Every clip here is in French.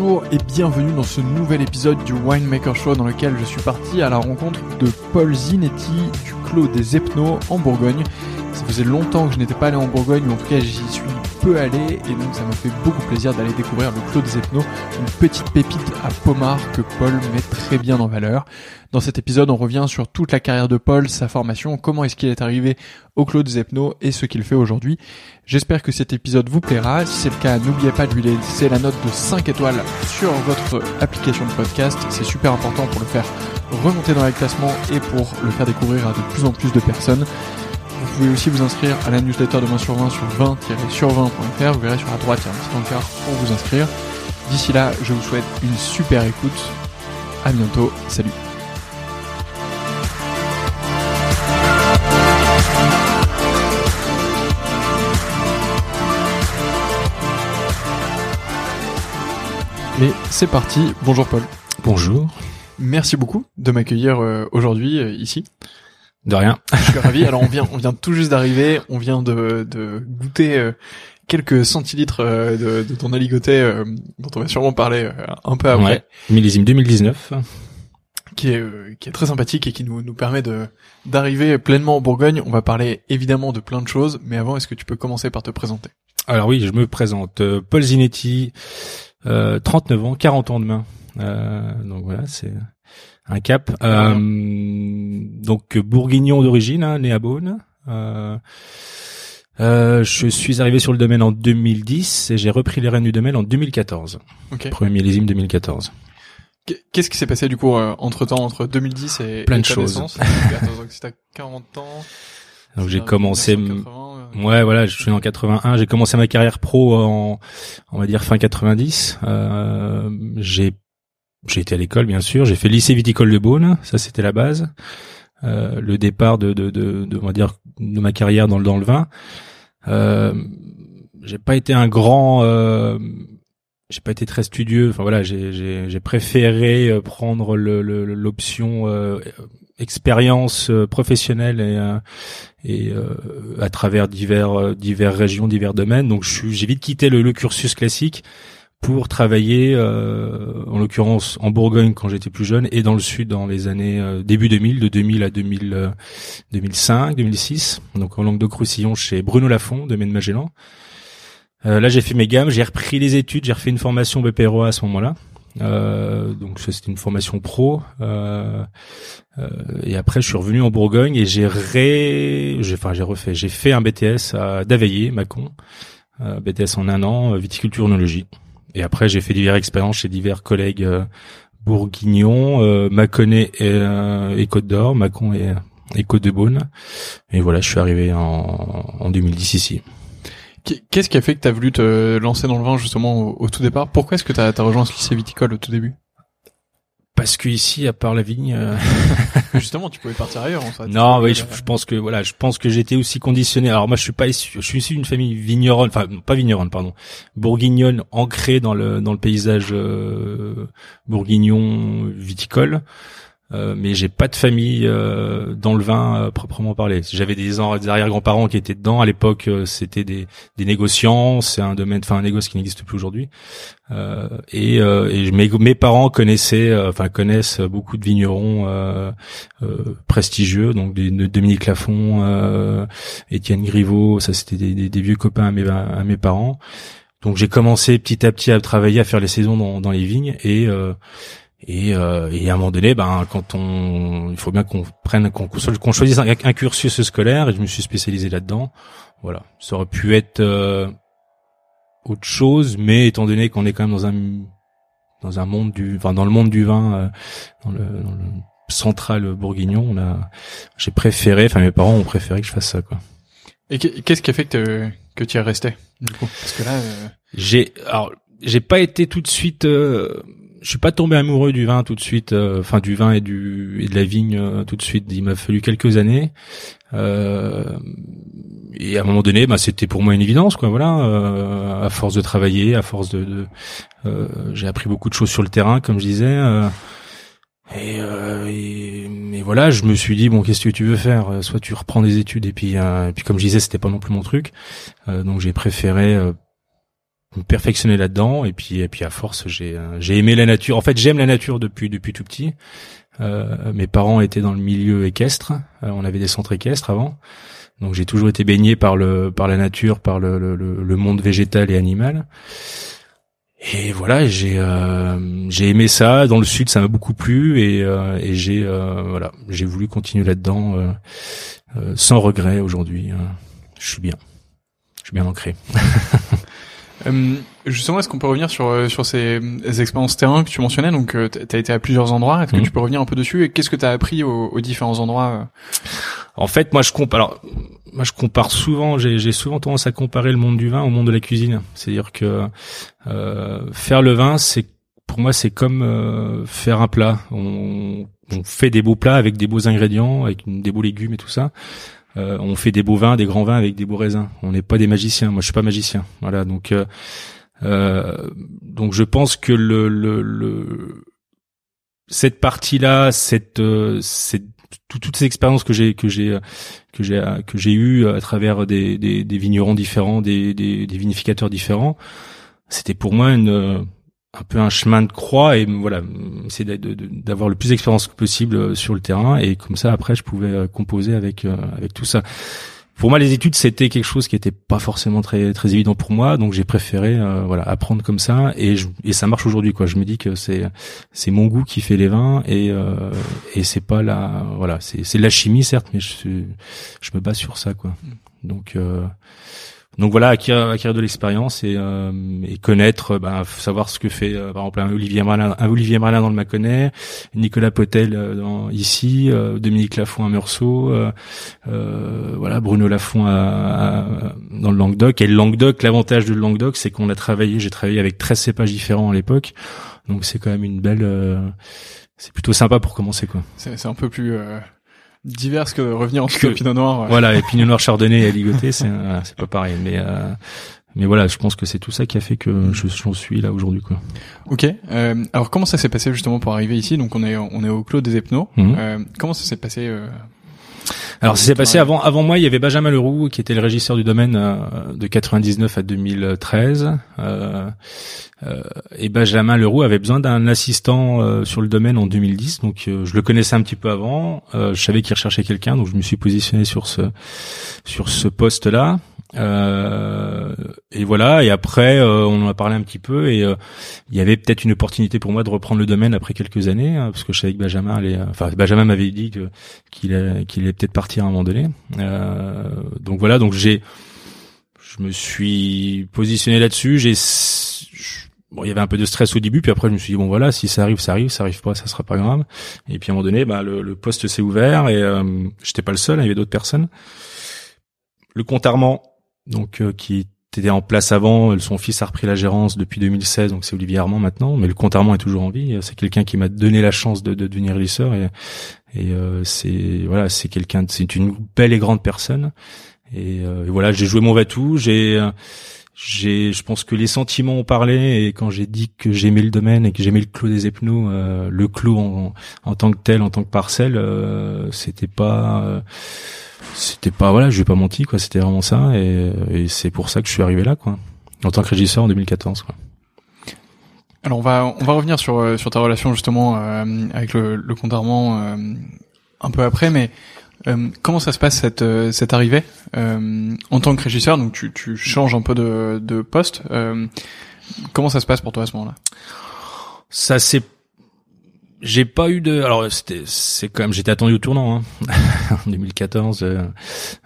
Bonjour et bienvenue dans ce nouvel épisode du Winemaker Show dans lequel je suis parti à la rencontre de Paul Zinetti du Clos des Epnos en Bourgogne. Ça faisait longtemps que je n'étais pas allé en Bourgogne, mais en tout cas j'y suis peu allé et donc ça m'a fait beaucoup plaisir d'aller découvrir le Clos des Epnos, une petite pépite à Pomard que Paul met très bien en valeur. Dans cet épisode, on revient sur toute la carrière de Paul, sa formation, comment est-ce qu'il est arrivé au Clos des Epnos et ce qu'il fait aujourd'hui. J'espère que cet épisode vous plaira. Si c'est le cas, n'oubliez pas de lui laisser la note de 5 étoiles sur votre application de podcast. C'est super important pour le faire remonter dans les classements et pour le faire découvrir à de plus en plus de personnes. Vous pouvez aussi vous inscrire à la newsletter de 20 sur 20 sur 20-sur20.fr. Vous verrez sur la droite, il y a un petit encart pour vous inscrire. D'ici là, je vous souhaite une super écoute. À bientôt. Salut. Et c'est parti. Bonjour Paul. Bonjour. Merci beaucoup de m'accueillir euh, aujourd'hui euh, ici. De rien. Je suis ravi. Alors on vient, on vient tout juste d'arriver. On vient de, de goûter euh, quelques centilitres de, de ton aligoté dont on va sûrement parler un peu après. Ouais. Millésime 2019. Qui est, qui est très sympathique et qui nous, nous permet de d'arriver pleinement en Bourgogne. On va parler évidemment de plein de choses, mais avant, est-ce que tu peux commencer par te présenter? Alors oui, je me présente. Paul Zinetti, 39 ans, 40 ans demain. Euh, donc voilà, c'est un cap. Euh, donc bourguignon d'origine, hein, né à Beaune. Euh, euh, Je suis arrivé sur le domaine en 2010 et j'ai repris les rênes du domaine en 2014. Ok. Premier millésime 2014. Qu'est-ce qui s'est passé du coup euh, entre temps entre 2010 et plein et de ta choses. naissance? Attends, donc c'était à 40 ans. Donc j'ai commencé, 1980, euh, ouais voilà, je suis né en 81. J'ai commencé ma carrière pro en, on va dire fin 90. Euh, j'ai j'ai été à l'école bien sûr. J'ai fait lycée viticole de Beaune, ça c'était la base. Euh, le départ de, de, de, de, on va dire de ma carrière dans le dans le vin. Euh, j'ai pas été un grand euh, j'ai pas été très studieux. Enfin voilà, j'ai préféré euh, prendre le le- l'option euh, expérience euh, professionnelle et euh, et euh, à travers divers divers régions, divers domaines. Donc j'ai vite quitté le, le cursus classique pour travailler euh, en l'occurrence en Bourgogne quand j'étais plus jeune et dans le sud dans les années euh, début 2000 de 2000 à 2000 euh, 2005 2006 donc en Languedoc-Roussillon chez Bruno Lafont de Maine Magellan là, j'ai fait mes gammes, j'ai repris les études, j'ai refait une formation BPROA à ce moment-là. Euh, donc c'était une formation pro. Euh, euh, et après, je suis revenu en Bourgogne et j'ai ré, refait, j'ai fait un BTS à Daveillé, Mâcon, euh, BTS en un an, viticulture œnologie. Et après, j'ai fait diverses expériences chez divers collègues euh, bourguignons, Mâconnais et, Côte d'Or, Mâcon et, et Côte de Beaune. Et voilà, je suis arrivé en, en 2010 ici. Qu'est- Qu'est-ce qui a fait que t'as voulu te lancer dans le vin justement au, au tout départ? Pourquoi est-ce que t'as as rejoint ce lycée viticole au tout début? Parce que ici, à part la vigne, euh, Justement, tu pouvais partir ailleurs en fait. non, oui, je, Euh, je pense que voilà, je pense que j'étais aussi conditionné. Alors moi, je suis pas issu, je suis issu d'une famille vigneronne, enfin pas vigneronne, pardon, bourguignonne, ancrée dans le dans le paysage euh, bourguignon viticole. Euh, mais j'ai pas de famille euh, dans le vin euh, proprement parlé. J'avais des, des arrière-grands-parents qui étaient dedans. À l'époque, euh, c'était des, des négociants. C'est un domaine, enfin un négoce qui n'existe plus aujourd'hui. Euh, et, euh, et mes, mes parents connaissaient, enfin connaissent beaucoup de vignerons prestigieux, donc des, de Dominique Lafont, Étienne Griveau. Ça, c'était des, des, vieux copains à mes, à mes parents. Donc j'ai commencé petit à petit à travailler, à faire les saisons dans, dans les vignes et et, euh, et à un moment donné, ben quand on, il faut bien qu'on prenne, qu'on choisisse un, un cursus scolaire et je me suis spécialisé là-dedans. Voilà, ça aurait pu être euh, autre chose, mais étant donné qu'on est quand même dans un dans un monde du, enfin dans le monde du vin, euh, dans, le, dans le central bourguignon, on a, j'ai préféré, enfin mes parents ont préféré que je fasse ça quoi. Et qu'est- qu'est-ce qui a fait que que tu y es resté du coup? Parce que là, euh, J'ai alors j'ai pas été tout de suite euh, je suis pas tombé amoureux du vin tout de suite euh, enfin du vin et du et de la vigne euh, tout de suite. Il m'a fallu quelques années. Euh, et à un moment donné bah c'était pour moi une évidence quoi voilà. Euh, à force de travailler à force de, de j'ai appris beaucoup de choses sur le terrain comme je disais et, et, et voilà, je me suis dit bon, qu'est-ce que tu veux faire? Soit tu reprends des études et puis, et puis comme je disais, c'était pas non plus mon truc, donc j'ai préféré me perfectionner là-dedans et puis et puis à force j'ai euh, j'ai aimé la nature. En fait, j'aime la nature depuis depuis tout petit. Euh, mes parents étaient dans le milieu équestre. Euh, on avait des centres équestres avant, donc j'ai toujours été baigné par le par la nature, par le le, monde végétal et animal. Et voilà, j'ai j'ai aimé ça. Dans le sud, ça m'a beaucoup plu et, et j'ai voilà, j'ai voulu continuer là-dedans sans regret aujourd'hui. je suis bien, je suis bien ancré. euh, justement, est-ce qu'on peut revenir sur euh, sur ces, expériences terrain que tu mentionnais Donc, euh, t'as été à plusieurs endroits. Est-ce que Mhm. tu peux revenir un peu dessus Et qu'est-ce que t'as appris aux, aux différents endroits euh En fait, moi je compare. Alors, moi je compare souvent. J'ai j'ai souvent tendance à comparer le monde du vin au monde de la cuisine. C'est-à-dire que euh, faire le vin, c'est pour moi c'est comme euh, faire un plat. On, on fait des beaux plats avec des beaux ingrédients, avec des beaux légumes et tout ça. Euh, on fait des beaux vins, des grands vins avec des beaux raisins. On n'est pas des magiciens. Moi, je suis pas magicien. Voilà. Donc, euh, euh, donc je pense que cette partie-là, toutes ces expériences que j'ai que j'ai que j'ai que j'ai eues à travers des, des, vignerons différents, des, des, des vinificateurs différents, c'était pour moi une un peu un chemin de croix et voilà, c'est d'avoir le plus d'expérience possible euh, sur le terrain et comme ça après je pouvais euh, composer avec euh, avec tout ça. Pour moi, les études c'était quelque chose qui était pas forcément très très évident pour moi, donc j'ai préféré euh, voilà apprendre comme ça et je, et ça marche aujourd'hui quoi. Je me dis que c'est c'est mon goût qui fait les vins et euh, et c'est pas la voilà c'est c'est de la chimie certes, mais je je me base sur ça quoi. Donc donc voilà, acquérir, acquérir de l'expérience et, euh, connaître, ben, savoir ce que fait euh, par exemple un Olivier Malin, un Olivier dans le Mâconnais, Nicolas Potel euh, ici, Dominique Lafont à Meursault, voilà Bruno Lafont dans le Languedoc. Et le Languedoc, l'avantage du Languedoc, c'est qu'on a travaillé, j'ai travaillé avec 13 cépages différents à l'époque, donc c'est quand même une belle, c'est plutôt sympa pour commencer quoi. C'est un peu plus diverses que revenir en que, Pinot Noir. Voilà, et Pinot Noir Chardonnay et Ligoté, c'est c'est pas pareil. Mais euh, mais voilà, je pense que c'est tout ça qui a fait que je suis là aujourd'hui quoi. Ok. Euh, alors comment ça s'est passé justement pour arriver ici? Donc on est on est au Clos des Epnos. Mhm. Euh, comment ça s'est passé euh, alors, ça s'est passé avant, avant moi, il y avait Benjamin Leroux, qui était le régisseur du domaine euh, de 99 à 2013. Euh, euh, et Benjamin Leroux avait besoin d'un assistant euh, sur le domaine en 2010. Donc, je le connaissais un petit peu avant. je savais qu'il recherchait quelqu'un, donc je me suis positionné sur ce sur ce poste-là. Euh, et voilà. Et après, euh, on en a parlé un petit peu et euh, il y avait peut-être une opportunité pour moi de reprendre le domaine après quelques années, hein, parce que je savais que Benjamin allait. Enfin, Benjamin m'avait dit qu'il qu'il allait peut-être partir à un moment donné. donc voilà. Donc j'ai, je me suis positionné là-dessus. J'ai Bon, il y avait un peu de stress au début, puis après je me suis dit bon voilà, si ça arrive, ça arrive, ça arrive pas, ça sera pas grave. Et puis à un moment donné, bah le, poste s'est ouvert et j'étais pas le seul, il y avait d'autres personnes. Le compte Armand donc euh, qui était en place avant. Son fils a repris la gérance depuis 2016, donc c'est Olivier Armand maintenant. Mais le compte Armand est toujours en vie. C'est quelqu'un qui m'a donné la chance de, de devenir lisseur et, et euh, c'est voilà, c'est quelqu'un, c'est une belle et grande personne. Et, euh, voilà, j'ai joué mon va-tout. J'ai j'ai, je pense que les sentiments ont parlé et quand j'ai dit que j'aimais le domaine et que j'aimais le clos des Epnos, le clos en, en, tant que tel, en tant que parcelle, c'était pas c'était pas voilà, je pas menti quoi, c'était vraiment ça et, et c'est pour ça que je suis arrivé là quoi, en tant que régisseur en 2014 quoi. Alors on va on va revenir sur euh, sur ta relation justement euh, avec le, le compte Armand euh, un peu après, mais comment ça se passe cette cette arrivée en tant que régisseur? Donc tu tu changes un peu de de poste. comment ça se passe pour toi à ce moment-là? Ça s'est j'ai pas eu de alors c'était c'est quand même j'étais attendu au tournant hein. en 2014 euh,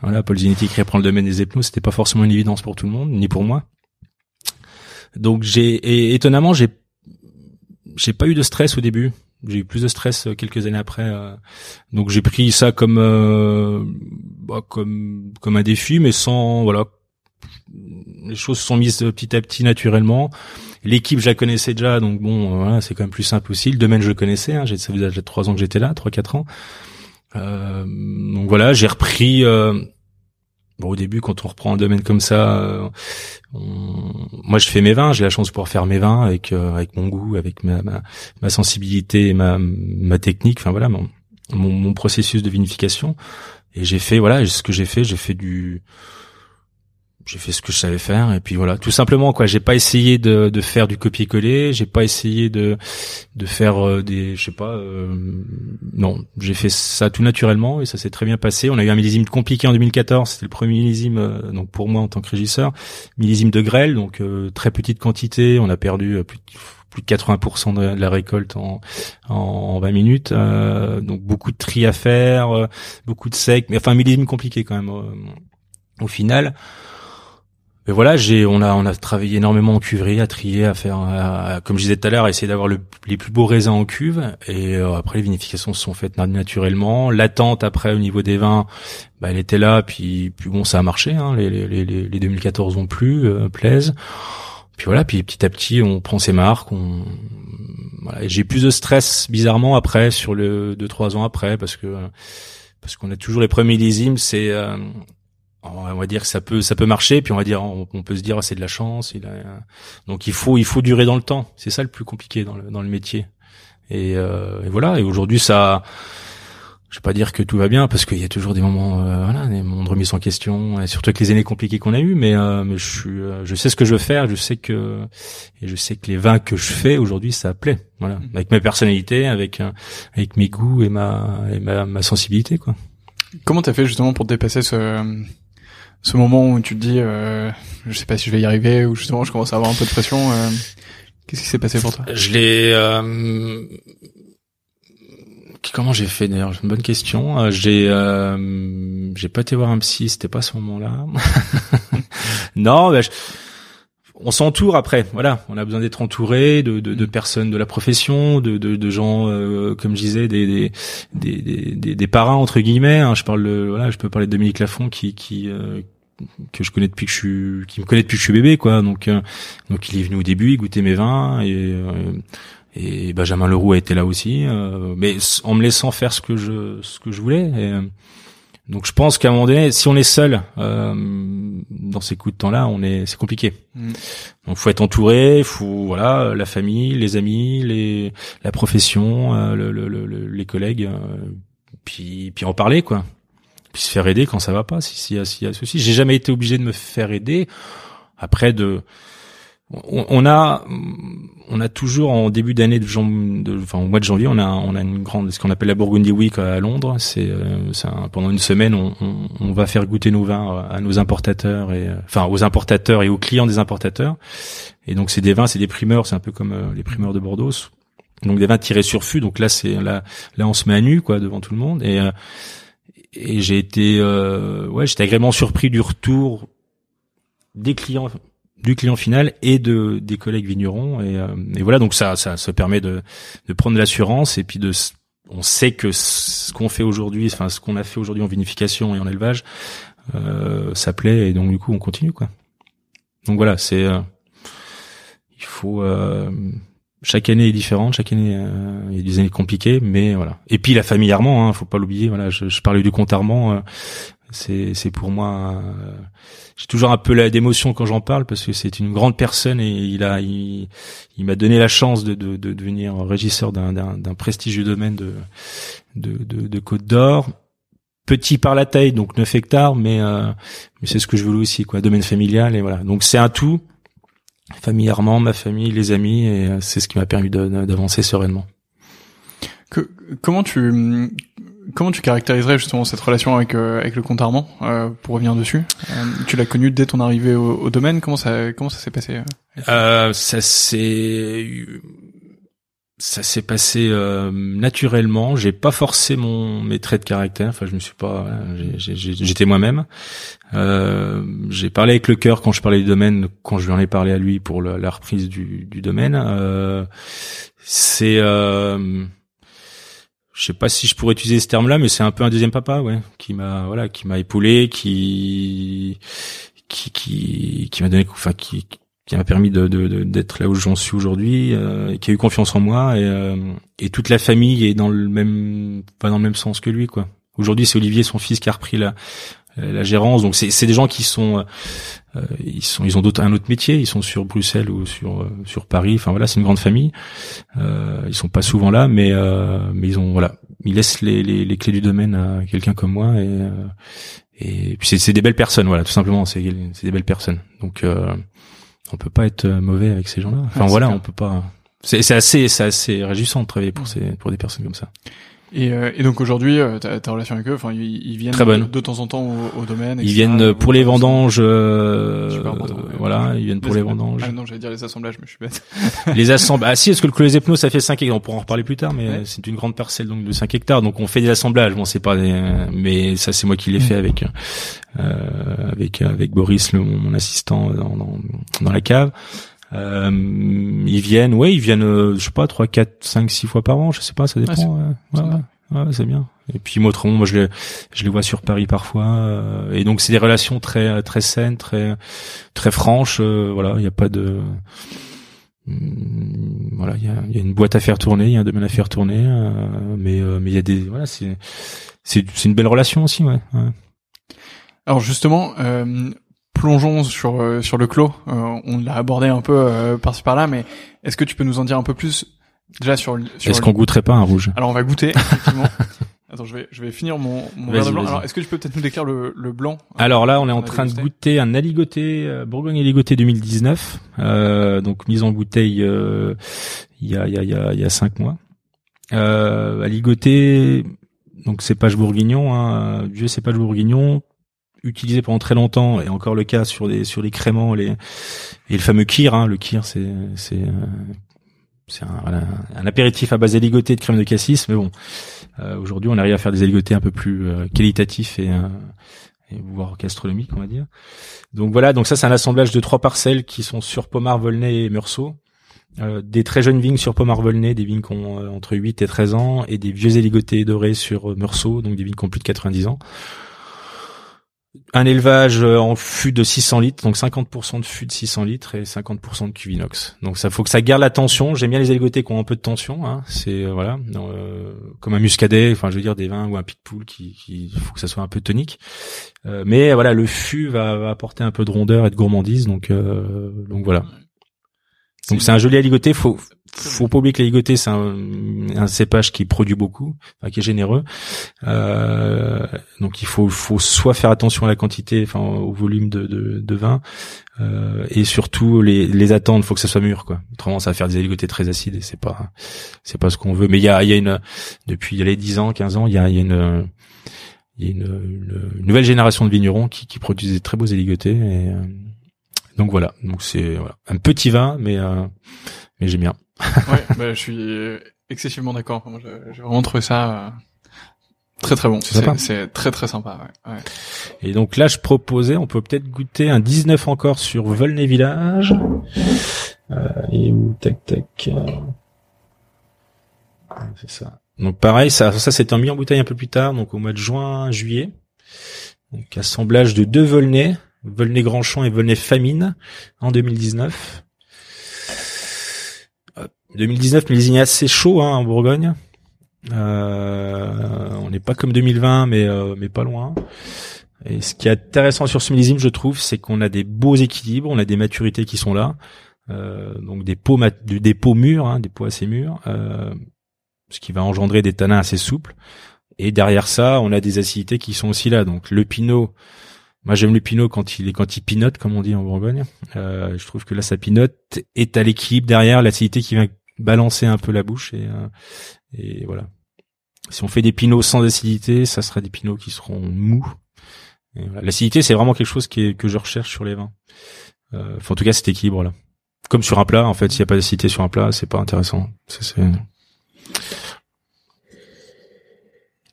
voilà Paul Zinetti qui reprend le domaine des épnos c'était pas forcément une évidence pour tout le monde ni pour moi donc j'ai étonnamment j'ai j'ai pas eu de stress au début j'ai eu plus de stress euh, quelques années après euh. donc j'ai pris ça comme bah, comme comme un défi mais sans voilà les choses se sont mises petit à petit naturellement L'équipe, je la connaissais déjà, donc bon, euh, voilà, c'est quand même plus simple aussi. Le domaine, je le connaissais. Hein, ça faisait déjà trois ans que j'étais là, trois quatre ans. Euh, donc voilà, j'ai repris. Euh, au début, quand on reprend un domaine comme ça, euh, moi, je fais mes vins. J'ai la chance de pouvoir faire mes vins avec avec mon goût, avec ma, ma, ma sensibilité, ma technique. Enfin voilà, mon, mon processus de vinification. Et j'ai fait voilà, ce que j'ai fait, j'ai fait du j'ai fait ce que je savais faire et puis voilà. Tout simplement quoi. J'ai pas essayé de, de faire du copier-coller j'ai pas essayé de de faire euh, des je sais pas euh, non. J'ai fait ça tout naturellement et ça s'est très bien passé. On a eu un millésime compliqué en 2014 c'était le premier millésime euh, donc pour moi en tant que régisseur millésime de grêle donc très petite quantité. On a perdu plus de, plus de 80% de la récolte en, en 20 minutes donc beaucoup de tri à faire beaucoup de sec mais enfin un millésime compliqué quand même au final mais voilà, j'ai, on a, on a travaillé énormément en cuverie, à trier, à faire, comme je disais tout à l'heure, à essayer d'avoir les plus beaux raisins en cuve. Et euh, après, les vinifications se sont faites naturellement. L'attente après au niveau des vins, bah, elle était là. Puis, puis bon, ça a marché. Hein, les, les, les, les 2014 ont plu, euh, plaisent. Puis voilà, puis petit à petit, on prend ses marques. On, voilà, j'ai plus de stress bizarrement après sur le deux trois ans après parce que parce qu'on a toujours les premiers millésimes, c'est euh, on va dire que ça peut ça peut marcher puis on va dire on, peut se dire c'est de la chance il a, donc il faut il faut durer dans le temps. C'est ça le plus compliqué dans le dans le métier. Et, euh, et voilà. Et aujourd'hui ça je vais pas dire que tout va bien parce qu'il y a toujours des moments euh, voilà des moments de remise en question et surtout avec les années compliquées qu'on a eues mais euh, mais je suis euh, je sais ce que je veux faire je sais que et je sais que les vins que je fais aujourd'hui ça plaît. Voilà. Mmh. avec ma personnalité avec avec mes goûts et ma et ma, ma sensibilité quoi. Comment t'as fait justement pour dépasser ce ce moment où tu te dis, euh, je sais pas si je vais y arriver, ou justement je commence à avoir un peu de pression. Euh, Qu'est-ce qui s'est passé pour toi? Je l'ai. Euh, comment j'ai fait d'ailleurs? Une bonne question. Euh, j'ai euh, j'ai pas été voir un psy, c'était pas ce moment-là. non, bah, on s'entoure après. Voilà, on a besoin d'être entouré de, de, de, personnes de la profession, de, de, de gens, euh, comme je disais, des des, des, des, des parrains entre guillemets. Hein. Je parle, de, voilà, je peux parler de Dominique Lafont qui qui euh, que je connais depuis que je suis, qui me connaît depuis que je suis bébé, quoi. Donc donc il est venu au début, il goûtait mes vins et et Benjamin Leroux a été là aussi, euh, mais en me laissant faire ce que je ce que je voulais. Et, euh, donc je pense qu'à un moment donné, si on est seul euh, dans ces coups de temps-là, on est c'est compliqué. Mm. Donc faut être entouré, faut voilà la famille, les amis, les la profession, euh, le, le, le, les collègues, puis puis en parler quoi. Puis se faire aider quand ça va pas. Si s'il y a a ceci, j'ai jamais été obligé de me faire aider. Après de on, a on a toujours en début d'année de, de, enfin au mois de janvier on a on a une grande ce qu'on appelle la Burgundy Week à Londres. C'est euh, pendant une semaine on, on, on, va faire goûter nos vins à nos importateurs et euh, enfin aux importateurs et aux clients des importateurs. Et donc c'est des vins c'est des primeurs c'est un peu comme euh, les primeurs de Bordeaux. Donc des vins tirés sur fût. Donc là c'est là là on se met à nu quoi devant tout le monde. Et et j'ai été ouais j'étais agréablement surpris du retour des clients du client final et de des collègues vignerons. Et, euh, et voilà donc ça ça se permet de de prendre l'assurance et puis de on sait que ce qu'on fait aujourd'hui enfin ce qu'on a fait aujourd'hui en vinification et en élevage euh, ça plaît et donc du coup on continue quoi. Donc voilà c'est euh, il faut euh, chaque année est différente, chaque année euh, il y a des années compliquées, mais voilà. Et puis la famille Armand, hein, faut pas l'oublier. Voilà, je, je parlais du compte Armand, c'est c'est pour moi j'ai toujours un peu d'émotion quand j'en parle parce que c'est une grande personne et il a il, m'a donné la chance de, de, de devenir régisseur d'un, d'un, prestigieux domaine de de, de, de Côte d'Or petit par la taille donc 9 hectares mais euh, mais c'est ce que je voulais aussi quoi domaine familial et voilà donc c'est un tout famille Armand ma famille les amis et euh, c'est ce qui m'a permis d'avancer sereinement que, comment tu Comment tu caractériserais justement cette relation avec euh, avec le compte Armand euh, pour revenir dessus euh, Tu l'as connu dès ton arrivée au, au, domaine. Comment ça comment ça s'est passé euh, Ça s'est ça s'est passé naturellement. J'ai pas forcé mon mes traits de caractère. Enfin, je me suis pas. J'étais moi-même. j'ai parlé avec le cœur quand je parlais du domaine, quand je lui en ai parlé à lui pour la, la reprise du, du domaine. c'est je sais pas si je pourrais utiliser ce terme-là, mais c'est un peu un deuxième papa, ouais, qui m'a voilà, qui m'a épaulé, qui qui qui, qui m'a donné, enfin qui qui m'a permis de d'être là où j'en suis aujourd'hui, euh, qui a eu confiance en moi et euh, et toute la famille est dans le même pas dans le même sens que lui quoi. Aujourd'hui, c'est Olivier, son fils, qui a repris la la gérance. Donc c'est des gens qui sont euh, ils sont ils ont d'autres un autre métier. Ils sont sur Bruxelles ou sur euh, sur Paris. Enfin voilà c'est une grande famille. Euh, ils sont pas souvent là mais euh, mais ils ont voilà ils laissent les, les, les clés du domaine à quelqu'un comme moi et et puis c'est des belles personnes voilà tout simplement. C'est des belles personnes. Donc euh, on peut pas être mauvais avec ces gens-là. Enfin voilà on peut pas. C'est c'est assez c'est assez réjouissant de travailler pour ces pour des personnes comme ça et, euh, et donc aujourd'hui, euh, ta, ta, relation avec eux, enfin, ils, viennent Très bonne. de temps en temps au, au domaine. Ils viennent pour les vendanges, euh, voilà, ils viennent pour les, vendanges. Ah non, j'allais dire les assemblages, mais je suis bête. les assemblages. Ah si, est-ce que le clos des pneus, ça fait 5 hectares On pourra en reparler plus tard, mais c'est une grande parcelle donc de 5 hectares, donc on fait des assemblages. Bon, c'est pas, des... mais ça c'est moi qui l'ai fait avec euh, avec avec Boris, le, mon assistant dans, dans, dans la cave. Euh, ils viennent, ouais, ils viennent, euh, je sais pas, 3, 4, 5, 6 fois par an, je sais pas, ça dépend. ouais, ouais, c'est bien. Et puis moi, autrement, moi je les, je les vois sur Paris parfois. Euh, et donc c'est des relations très, très saines, très, très franches. voilà, il n'y a pas de, hmm, voilà, il y a, y a, une boîte à faire tourner, il y a un domaine à faire tourner, mais mais il y a des, voilà, c'est, c'est, c'est une belle relation aussi, ouais. ouais. Alors justement, euh, plongeons sur euh, sur le clos. Euh, on l'a abordé un peu euh, par-ci par-là, mais est-ce que tu peux nous en dire un peu plus déjà sur, sur Est-ce qu'on goûterait pas un rouge? Alors on va goûter effectivement. Attends, je vais je vais finir mon, mon verre de blanc. Alors est-ce que tu peux peut-être nous décrire le, le blanc Alors là, on est en train de goûter un aligoté Bourgogne aligoté 2019, euh, donc mise en bouteille il y a il y a il y a il y a cinq mois. Euh, aligoté, donc cépage bourguignon, hein, vieux cépage bourguignon, utilisé pendant très longtemps et encore le cas sur les sur les créments les et le fameux kir hein, le kir c'est c'est euh, c'est un, un, apéritif à base d'éligoté et de crème de cassis, mais bon, aujourd'hui on arrive à faire des éligotés un peu plus qualitatifs et, et voire gastronomiques, on va dire. Donc voilà, donc ça c'est un assemblage de trois parcelles qui sont sur Pomard, Volnay et Meursault. Euh, des très jeunes vignes sur Pomard-Volnay, des vignes qui ont euh, entre 8 et 13 ans, et des vieux éligotés dorés sur euh, Meursault, donc des vignes qui ont plus de 90 ans. Un élevage en fût de 600 litres, donc 50% de fût de 600 litres et 50% de cuvinox. Donc ça faut que ça garde la tension. J'aime bien les éligotés qui ont un peu de tension. Hein. C'est voilà, comme un muscadet, enfin je veux dire des vins ou un pitbull qui, qui faut que ça soit un peu tonique. mais voilà, le fût va, va, apporter un peu de rondeur et de gourmandise. Donc donc voilà. Donc c'est un joli aligoté. Faut faut pas oublier que l'aligoté c'est un, un, cépage qui produit beaucoup, enfin, qui est généreux. Euh, donc il faut faut soit faire attention à la quantité, enfin au volume de, de, de vin, euh, et surtout les, les attendre. Faut que ça soit mûr, quoi. Autrement ça va faire des aligotés très acides et c'est pas c'est pas ce qu'on veut. Mais il y a il y a une depuis les 10 ans, 15 ans, il y a, y a une il y a une, une, nouvelle génération de vignerons qui, qui produisent des très beaux aligotés et euh, donc voilà, donc c'est voilà. un petit vin, mais euh, mais j'aime bien. ouais, bah, je suis excessivement d'accord. J'ai vraiment trouvé ça euh, très très bon. C'est très très sympa. Ouais, ouais. Et donc là, je proposais, on peut peut-être goûter un 19 encore sur Volnay Village. Euh, et où tac tac. Euh, c'est ça. Donc pareil, ça, ça s'est mis en bouteille un peu plus tard, donc au mois de juin, juillet. Donc assemblage de deux Volnay. Volnay Grandchamp et Volnay Famine en 2019. 2019, millésime assez chaud hein, en Bourgogne. Euh, on n'est pas comme 2020, mais euh, mais pas loin. Et ce qui est intéressant sur ce millésime, je trouve, c'est qu'on a des beaux équilibres, on a des maturités qui sont là, euh, donc des pots des pots mûrs, hein, des pots assez mûrs, ce qui va engendrer des tanins assez souples. Et derrière ça, on a des acidités qui sont aussi là. Donc le pinot, moi, j'aime le pinot quand il est quand il pinote, comme on dit en Bourgogne. Euh, je trouve que là, sa pinote est à l'équilibre derrière l'acidité qui vient balancer un peu la bouche et euh, et voilà. Si on fait des pinots sans acidité, ça sera des pinots qui seront mous. L'acidité, c'est vraiment quelque chose qui que je recherche sur les vins. Euh, en tout cas, cet équilibre-là. Comme sur un plat, en fait, s'il n'y a pas d'acidité sur un plat, c'est pas intéressant.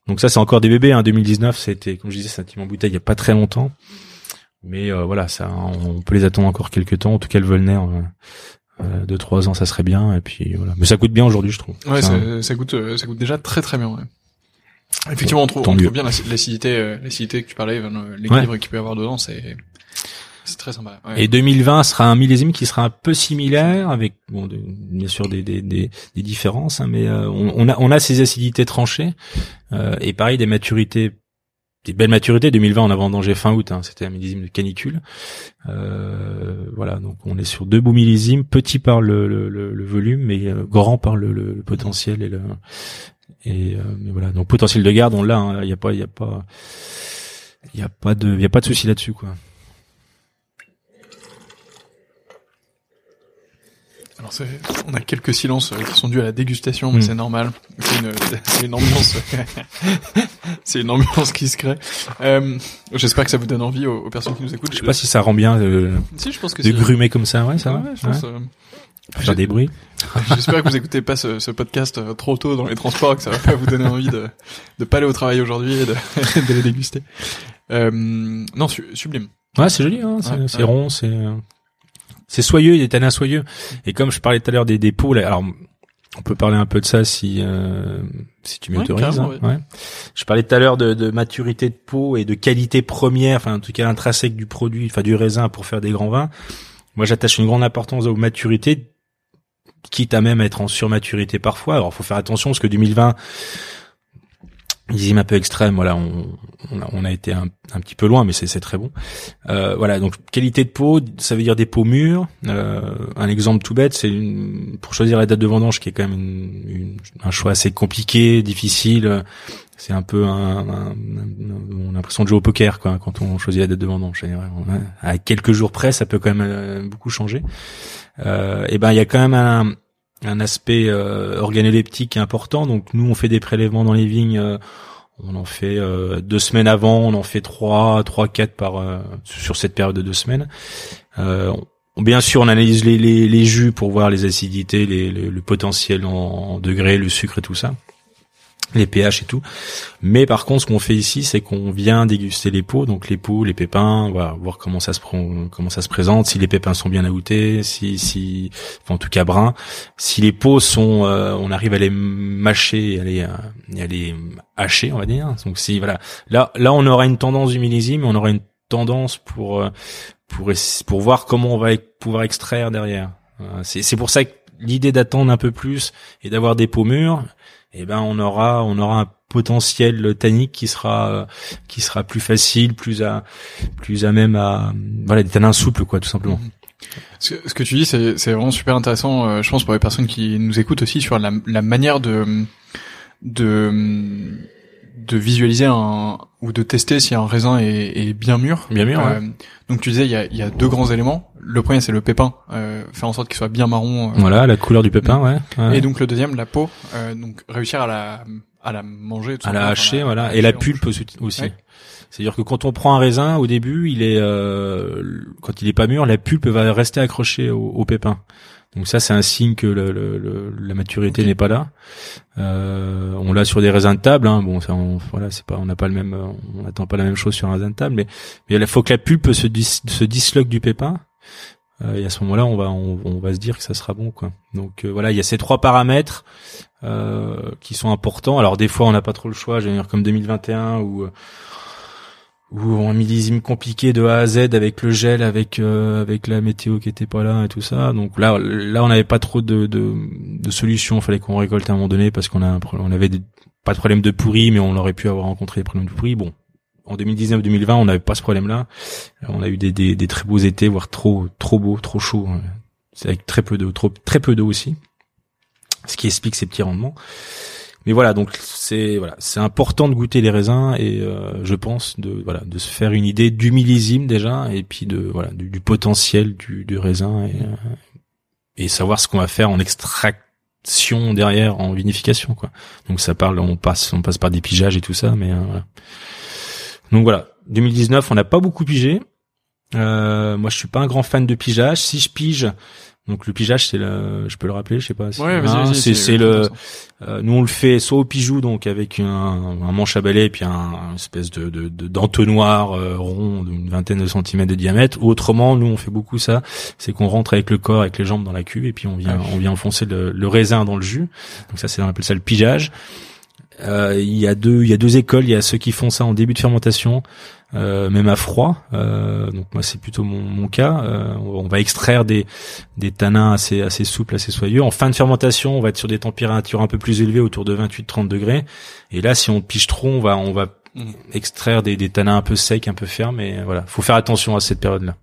Donc ça, c'est encore des bébés. Hein. 2019, c'était, comme je disais, c'est un en bouteille il y a pas très longtemps. Mais euh, voilà, ça, on peut les attendre encore quelques temps. En tout cas, le Volner, euh, euh, deux trois ans, ça serait bien. Et puis voilà. Mais ça coûte bien aujourd'hui, je trouve. Ouais, ça, ça, coûte, euh, ça coûte déjà très très bien. Ouais. Effectivement, on trouve, on trouve bien l'acidité, l'acidité que tu parlais, l'équilibre qu'il peut y avoir dedans, c'est Et 2020 sera un millésime qui sera un peu similaire, avec bon, bien sûr des, des, des, des différences, hein, mais euh, on, on, a on a ces acidités tranchées euh, et pareil des maturités, des belles maturités. 2020 on avait danger fin août, hein, c'était un millésime de canicule. Euh, voilà, donc on est sur deux beaux millésimes, petits par le, le, le, volume, mais euh, grand par le, potentiel et le et euh, voilà. Donc potentiel de garde on l'a, hein. il y a pas il a pas il a pas de il a pas de souci là-dessus quoi. Alors on a quelques silences euh, qui sont dus à la dégustation, mais mm. c'est normal. C'est une, une, ambiance, c'est une ambiance qui se crée. Euh, J'espère que ça vous donne envie aux, personnes qui nous écoutent. Je sais pas si ça rend bien de, si, je pense que de grumer comme ça, ouais, ça va. je pense, euh, Faire des bruits. J'espère que vous écoutez pas ce, ce, podcast euh, trop tôt dans les transports, que ça va pas vous donner envie de de pas aller au travail aujourd'hui et de, de les déguster. Euh, non, sublime. Ouais, c'est joli, hein, c'est rond, c'est c'est soyeux, il y a des tanins soyeux. Et comme je parlais tout à l'heure des dépôts, là, alors on peut parler un peu de ça si euh, si tu m'autorises. Hein, ouais. Je parlais tout à l'heure de, de, maturité de peau et de qualité première, enfin en tout cas intrinsèque du produit, enfin du raisin pour faire des grands vins. Moi, j'attache une grande importance aux maturités, quitte à même être en surmaturité parfois. Alors, faut faire attention parce que 2020 un peu extrême, voilà, on, on, a, été un, un, petit peu loin, mais c'est très bon. Euh, voilà, donc qualité de peau, ça veut dire des peaux mûres. Euh, un exemple tout bête, c'est pour choisir la date de vendange, qui est quand même une, un choix assez compliqué, difficile. C'est un peu un, on a l'impression de jouer au poker, quoi, quand on choisit la date de vendange. À quelques jours près, ça peut quand même euh, beaucoup changer. Euh, et ben, il y a quand même un, un aspect euh, organoleptique important. Donc nous, on fait des prélèvements dans les vignes. Euh, on en fait euh, deux semaines avant, on en fait trois, trois, quatre par sur cette période de deux semaines. Bien sûr, on analyse les, jus pour voir les acidités, le potentiel en, en degrés, le sucre et tout ça les pH et tout. Mais par contre, ce qu'on fait ici, c'est qu'on vient déguster les peaux, donc les peaux, les pépins, voilà, voir comment ça se prend, comment ça se présente, si les pépins sont bien aoutés, si, si, en tout cas bruns, si les peaux sont, euh, on arrive à les mâcher, à les, à les hacher, on va dire. Donc si voilà, là, là, on aura une tendance du millésime, on aura une tendance pour, euh, pour, pour voir comment on va pouvoir extraire derrière. C'est, c'est pour ça que l'idée d'attendre un peu plus et d'avoir des peaux mûres eh ben on aura on aura un potentiel tannique qui sera qui sera plus facile, plus à plus à même à voilà des tanins souples quoi tout simplement. Mhm. Ce que, ce que tu dis c'est c'est vraiment super intéressant euh, je pense pour les personnes qui nous écoutent aussi sur la la manière de de de visualiser un ou de tester si un raisin est, est bien mûr. Bien mûr. Euh, donc tu disais il y a, y a deux grands éléments. Le premier c'est le pépin, euh, faire en sorte qu'il soit bien marron. Euh, voilà la couleur du pépin, ouais. Et donc le deuxième la peau, euh, donc réussir à la à la manger. Tout à la hacher, voilà. Et la pulpe aussi. C'est-à-dire que quand on prend un raisin, au début, il est quand il est pas mûr, la pulpe va rester accrochée au, au pépin. Donc ça, c'est un signe que le, le, la maturité n'est pas là. Euh, on l'a sur des raisins de table. Hein. Bon, ça, on, voilà, c'est pas, on n'a pas le même, on n'attend pas la même chose sur un raisin de table, mais mais il faut que la pulpe se, se disloque du pépin. Euh, et à ce moment-là, on va, on, va se dire que ça sera bon, quoi. Donc euh, voilà, il y a ces trois paramètres euh, qui sont importants. Alors des fois, on n'a pas trop le choix. Je veux dire comme 2021 où ou un millésime compliqué de A à Z avec le gel, avec euh, avec la météo qui était pas là et tout ça. Donc là, là, on n'avait pas trop de, de, de solutions. Il fallait qu'on récolte à un moment donné parce qu'on a on avait pas de problème de pourri, mais on aurait pu avoir rencontré des problèmes de pourri. Bon, en 2019-2020, on n'avait pas ce problème-là. On a eu des, des, des, très beaux étés, voire trop trop beaux, trop chauds. C'est avec très peu d'eau, trop très peu d'eau aussi, ce qui explique ces petits rendements mais voilà, donc c'est voilà, c'est important de goûter les raisins et euh, je pense de voilà de se faire une idée du millésime déjà et puis de voilà du, potentiel du, du raisin et, euh, et savoir ce qu'on va faire en extraction derrière en vinification quoi. Donc ça parle, on passe on passe par des pigeages et tout ça, mais euh, voilà. Donc voilà, 2019, on n'a pas beaucoup pigé. moi, je suis pas un grand fan de pigeage. Si je pige, donc le pigeage, c'est le, je peux le rappeler, je sais pas. ouais, c'est c'est le, euh, nous on le fait soit au pijou, donc avec un, un manche à balai et puis un, espèce de d'entonnoir de, euh, rond d'une vingtaine de centimètres de diamètre. Autrement, nous on fait beaucoup ça, c'est qu'on rentre avec le corps, avec les jambes dans la cuve et puis on vient on vient enfoncer le, le, raisin dans le jus. Donc ça, c'est on appelle ça le pigeage. Euh, il y a deux il y a deux écoles. Il y a ceux qui font ça en début de fermentation euh, même à froid. Euh, donc moi c'est plutôt mon, mon cas. Euh, on va extraire des, des tanins assez assez souples, assez soyeux. En fin de fermentation, on va être sur des températures un peu plus élevées, autour de 28-30 degrés. Et là, si on piche trop, on va on va mmh. extraire des, des tanins un peu secs, un peu fermes. Et voilà, faut faire attention à cette période-là.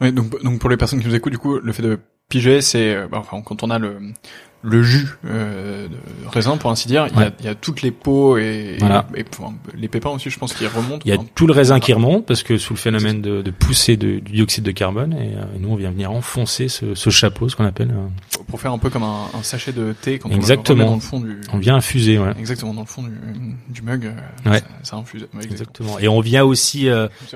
Oui, donc donc pour les personnes qui nous écoutent, du coup, le fait de piger, c'est bah, enfin quand on a le le jus euh, de raisin pour ainsi dire. Il, y a, il y a toutes les peaux et, et, les pépins aussi, je pense, qui remontent. Il y a tout le raisin qui remonte parce que sous le phénomène de, de poussée de, du dioxyde de carbone et, euh, nous on vient venir enfoncer ce, ce chapeau, ce qu'on appelle. Euh, pour faire un peu comme un, un sachet de thé quand Exactement. on dans le fond du. On vient infuser, ouais. Exactement dans le fond du, du mug. Ouais. Ça, ça infuse. exactement. Et on vient aussi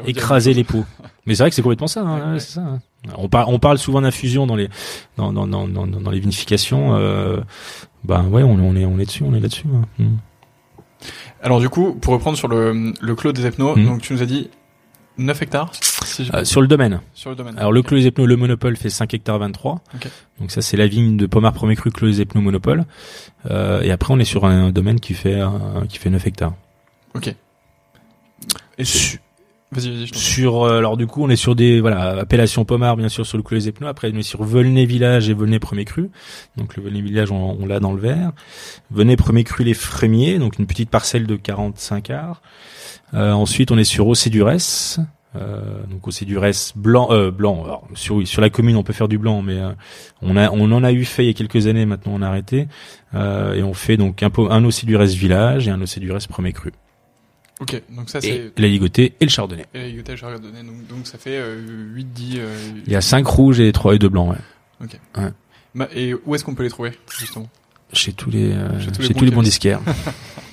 écraser les peaux. Mais c'est vrai que c'est complètement ça. Hein, c'est ça. Hein. On, parle, on parle souvent d'infusion dans les dans, dans, dans, dans, les vinifications. Euh, bah ouais, on, on, est on est dessus, on est là-dessus. Hein. Hmm. Alors du coup, pour reprendre sur le, le clos des Epnos, hmm. donc tu nous as dit 9 hectares euh, sur le domaine. Sur le domaine. Alors le Clos des Epnos, le monopole fait 5 hectares 23. Donc ça c'est la vigne de Pommard premier cru Clos des Epnos monopole. Euh, et après on est sur un, domaine qui fait qui fait 9 hectares. Ok. Et sur euh, alors du coup on est sur des voilà appellation Pommard bien sûr sur le clos des Epnois après on est sur Volnay village et Volnay premier cru. Donc le Volnay village on, l'a dans le vert Volnay premier cru les Frémiers donc une petite parcelle de 45 arts. Euh, ensuite on est sur Océdurès euh, donc Océdurès blanc euh, blanc. Alors, sur sur la commune on peut faire du blanc mais euh, on a on en a eu fait il y a quelques années maintenant on a arrêté. Et on fait donc un un Océdurès village et un Océdurès premier cru Ok, donc ça c'est... la ligoté et le chardonnay. Et la ligoté et le chardonnay, donc, donc ça fait euh, 8, 10... Euh, Il y a 5 rouges et 3 et 2 blancs, ouais. Ok. Ouais. et où est-ce qu'on peut les trouver, justement? Chez tous les, euh, chez tous les, chez bons, tous les bons disquaires.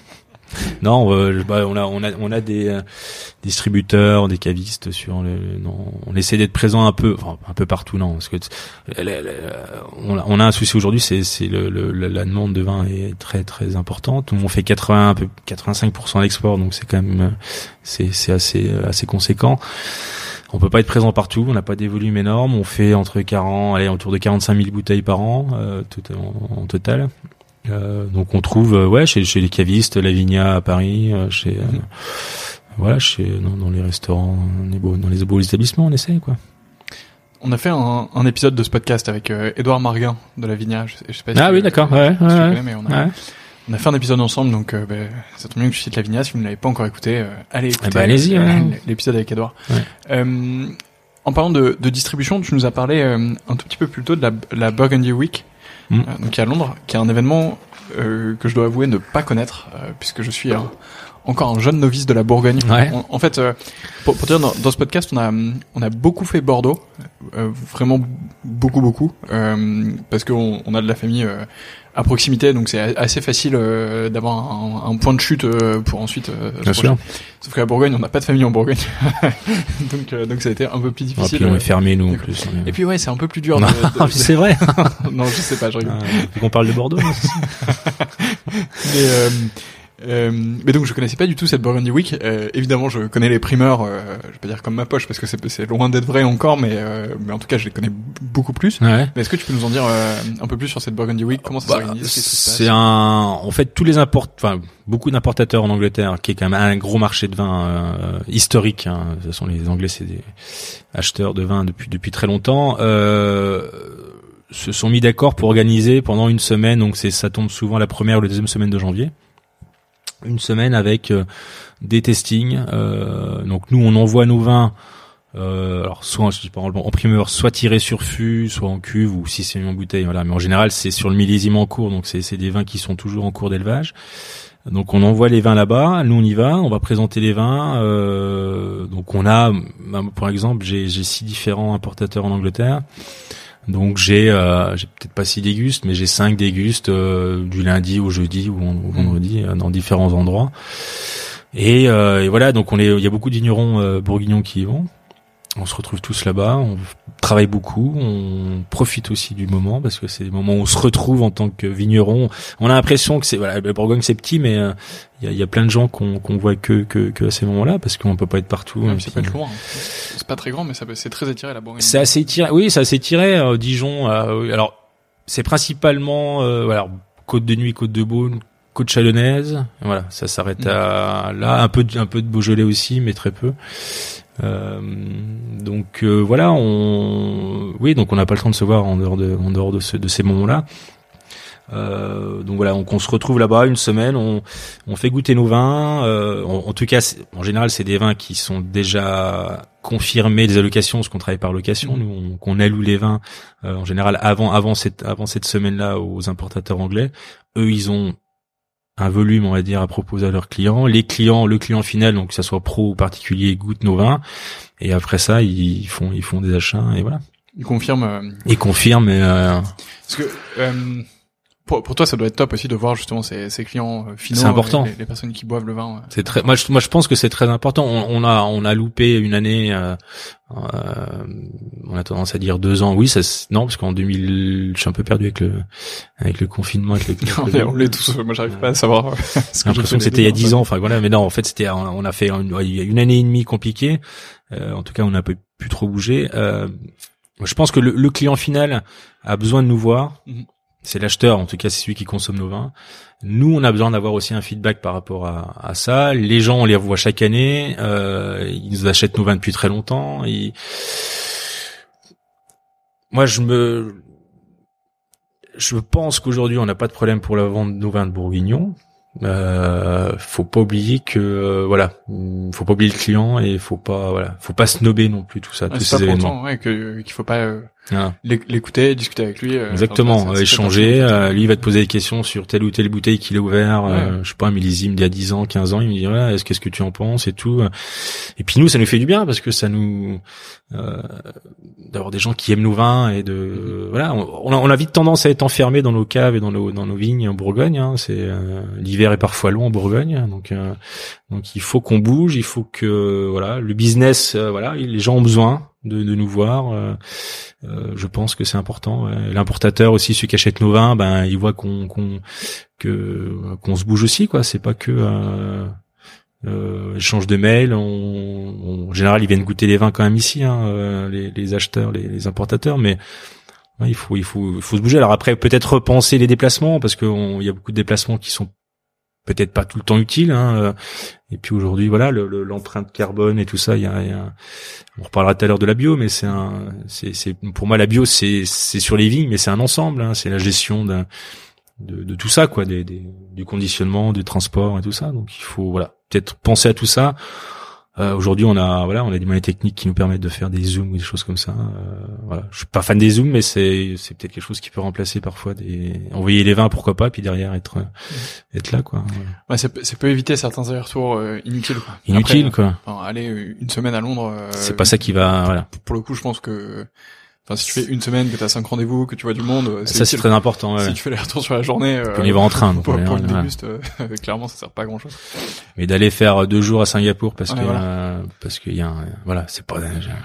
non, euh, bah, on a on a on a des euh, distributeurs, des cavistes sur le. Non, on essaie d'être présent un peu, enfin, un peu partout, non, parce que on, a, on a un souci aujourd'hui, c'est c'est le, le, la demande de vin est très très importante. On fait 80 un peu 85% d'export, donc c'est quand même c'est c'est assez assez conséquent. On peut pas être présent partout, on n'a pas des volumes énormes. On fait entre 40, allez, autour de 45 000 bouteilles par an euh, tout, en, total. Euh, donc on trouve, euh, ouais, chez, chez les cavistes, la Vigna à Paris, euh, chez, voilà, chez dans, dans, les restaurants, dans les beaux établissements, on essaie quoi. On a fait un, un, épisode de ce podcast avec Edouard Marguin de la Vigna. Je, sais pas si ah oui, d'accord, ouais, ouais, ouais. mais on a, ouais. On a fait un épisode ensemble, donc bah, ça tombe bien que tu cites la Vigna. Si vous ne l'avez pas encore écouté, allez écouter eh ben, allez-y, euh, l'épisode avec Edouard. En parlant de, de, distribution, tu nous as parlé un tout petit peu plus tôt de la, la Burgundy Week, mm. donc à Londres, qui est un événement que je dois avouer ne pas connaître, puisque je suis encore un jeune novice de la Bourgogne. En, fait, pour, pour, dire dans, dans, ce podcast, on a on a beaucoup fait Bordeaux, vraiment beaucoup beaucoup, parce qu'on on a de la famille à proximité, donc c'est assez facile euh, d'avoir un, un, point de chute euh, pour ensuite. Euh, Bien sûr. Sauf qu'à Bourgogne, on n'a pas de famille en Bourgogne, donc euh, donc ça a été un peu plus difficile. Et puis on est fermé nous en plus. Et puis ouais, c'est un peu plus dur. c'est vrai. non, je sais pas, je rigole. Ah, on parle de Bordeaux. Mais euh, mais donc je connaissais pas du tout cette Burgundy Week. Euh, évidemment, je connais les primeurs, euh, je vais pas dire comme ma poche parce que c'est loin d'être vrai encore, mais euh, mais en tout cas, je les connais beaucoup plus. Ouais. Mais est-ce que tu peux nous en dire euh, un peu plus sur cette Burgundy Week? Comment ça bah, s'organise? C'est un, en fait, tous les import, enfin beaucoup d'importateurs en Angleterre, qui est quand même un gros marché de vin historique. Hein. Ce sont les Anglais, c'est des acheteurs de vin depuis depuis très longtemps. se sont mis d'accord pour organiser pendant une semaine, donc c'est ça tombe souvent la première ou la deuxième semaine de janvier une semaine avec euh, des testings. Euh, donc nous, on envoie nos vins. Euh, alors soit je dis pas en primeur, soit tiré sur fût, soit en cuve ou si c'est en bouteille, voilà. Mais en général, c'est sur le millésime en cours, donc c'est des vins qui sont toujours en cours d'élevage. Donc on envoie les vins là-bas, nous on y va, on va présenter les vins. Euh, donc on a, bah, par exemple, j'ai six différents importateurs en Angleterre. Donc j'ai, euh, j'ai peut-être pas six dégustes, mais j'ai cinq dégustes euh, du lundi au jeudi ou au vendredi euh, dans différents endroits. Et, et, voilà, donc on est, il y a beaucoup d'ignorants bourguignons qui y vont on se retrouve tous là-bas, on travaille beaucoup, on profite aussi du moment parce que c'est des moments où on se retrouve en tant que vigneron. On a l'impression que c'est voilà, le Bourgogne c'est petit, mais euh, il y, a, y, a, plein de gens qu'on qu'on voit que, que, que à ces moments-là parce qu'on peut pas être partout. c'est pas loin. C'est pas très grand, mais c'est très étiré la Bourgogne. C'est assez étiré. Oui, c'est assez étiré. Euh, Dijon. Euh, alors c'est principalement voilà côte de nuit, côte de Beaune, côte chalonnaise. Voilà, ça s'arrête mm. à là un peu de, un peu de Beaujolais aussi, mais très peu. Euh, donc euh, voilà, on, oui, donc on n'a pas le temps de se voir en dehors de, en dehors de, ce, de ces moments-là. Euh, donc voilà, on, on se retrouve là-bas une semaine, on, on fait goûter nos vins. Euh, en, tout cas, en général, c'est des vins qui sont déjà confirmés des allocations, parce qu'on travaille par location. Nous, on, on alloue les vins euh, en général avant avant cette avant cette semaine-là aux importateurs anglais. Eux, ils ont un volume, on va dire, à proposer à leurs clients. Les clients, le client final, donc que ça soit pro ou particulier, goûte nos vins. Et après ça, ils font, ils font des achats et voilà. Ils confirment. Euh... Ils confirment. Euh... Parce que euh, pour, pour, toi, ça doit être top aussi de voir justement ces, ces clients euh, finaux. C'est important. Les, les, personnes qui boivent le vin. C'est très. Moi, je, moi, je pense que c'est très important. On, on, a, on a loupé une année. Euh, euh, on a tendance à dire deux ans. Oui, ça. Non, parce qu'en 2000, je suis un peu perdu avec le, avec le confinement, avec le. non, on l'est tous. Moi, j'arrive pas à savoir. J'ai l'impression que c'était il y a dix ans. Enfin, voilà. Mais non, en fait, c'était. On a fait une, a une année et demie compliquée. Euh, en tout cas, on n'a pu trop bouger. Euh, je pense que le, le, client final a besoin de nous voir. Mm -hmm c'est l'acheteur, en tout cas c'est celui qui consomme nos vins. Nous, on a besoin d'avoir aussi un feedback par rapport à, à, ça. Les gens, on les revoit chaque année. Euh, ils nous achètent nos vins depuis très longtemps. Et... Moi, je me, je pense qu'aujourd'hui, on n'a pas de problème pour la vente de nos vins de Bourguignon. Euh, faut pas oublier que euh, voilà, faut pas oublier le client et faut pas voilà, faut pas snober non plus tout ça. c'est important, ouais, qu'il faut pas euh, l'écouter, discuter avec lui. Exactement, échanger. lui il va te poser des questions sur telle ou telle bouteille qu'il a ouvert. je sais pas, un millésime d'il y a 10 ans, 15 ans. Il me dit voilà, est-ce qu'est-ce que tu en penses et tout. Et puis nous, ça nous fait du bien parce que ça nous d'avoir des gens qui aiment nos vins et de mm-hmm. voilà, on, a, on a vite tendance à être enfermé dans nos caves et dans nos dans nos vignes en Bourgogne. Hein. C'est l'hiver est parfois long en Bourgogne, donc donc il faut qu'on bouge, il faut que voilà le business, euh, voilà les gens ont besoin de, de nous voir. Euh, euh, je pense que c'est important. L'importateur aussi, ceux qui achètent nos vins, ben ils voient qu'on qu'on que qu'on se bouge aussi quoi. C'est pas que euh, échange de mails. On, en général, ils viennent goûter les vins quand même ici, hein, les, les, acheteurs, les, les importateurs, mais il faut, il faut, il faut se bouger. Alors après, peut-être repenser les déplacements parce qu'il y a beaucoup de déplacements qui sont peut-être pas tout le temps utile. Hein. Euh. Et puis aujourd'hui, voilà, l'empreinte carbone et tout ça. Il y a, on reparlera tout à l'heure de la bio, mais c'est un, c'est, pour moi la bio, c'est, c'est sur les vignes, mais c'est un ensemble. Hein. C'est la gestion de, de, tout ça, quoi, des, du conditionnement, du transport et tout ça. Donc il faut, voilà, peut-être penser à tout ça. Euh, Aujourd'hui, on a voilà, on a des moyens techniques qui nous permettent de faire des zooms ou des choses comme ça. Euh, voilà, je suis pas fan des zooms, mais c'est c'est peut-être quelque chose qui peut remplacer parfois des envoyer les vins, pourquoi pas, puis derrière être être là quoi. Ouais, ça, peut, ça peut éviter certains allers-retours euh, inutiles. Quoi. Inutiles quoi. aller une semaine à Londres. Euh, c'est pas ça qui va. Voilà. Pour le coup, je pense que Enfin, si tu fais une semaine, que tu as cinq rendez-vous, que tu vois du monde, euh, ça c'est très important. Ouais. Si tu fais les retours sur la journée, euh, on y va en train. pour, pour une déguste, euh, clairement, ça sert pas à grand chose. Mais d'aller faire deux jours à Singapour parce que euh, parce qu'il y a, un, voilà, c'est pas,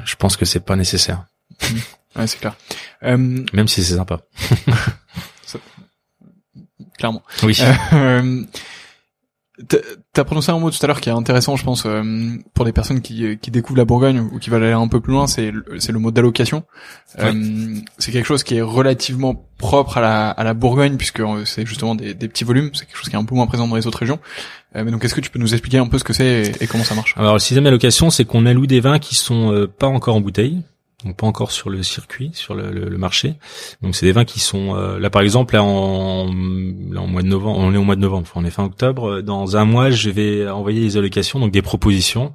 je pense que c'est pas nécessaire. ouais, c'est clair. Même si c'est sympa. clairement. Oui. T'as prononcé un mot tout à l'heure qui est intéressant, je pense, euh, pour des personnes qui, qui découvrent la Bourgogne ou qui veulent aller un peu plus loin, c'est le mot d'allocation. Euh, c'est quelque chose qui est relativement propre à la, à la Bourgogne puisque euh, c'est justement des, des petits volumes. C'est quelque chose qui est un peu moins présent dans les autres régions. mais donc, est-ce que tu peux nous expliquer un peu ce que c'est et, comment ça marche? Alors, le système d'allocation, c'est qu'on alloue des vins qui sont pas encore en bouteille, donc pas encore sur le circuit, sur le, le, marché. Donc c'est des vins qui sont euh, là par exemple là en, là en mois de novembre, on est au mois de novembre, on est fin octobre. Dans un mois, je vais envoyer des allocations, donc des propositions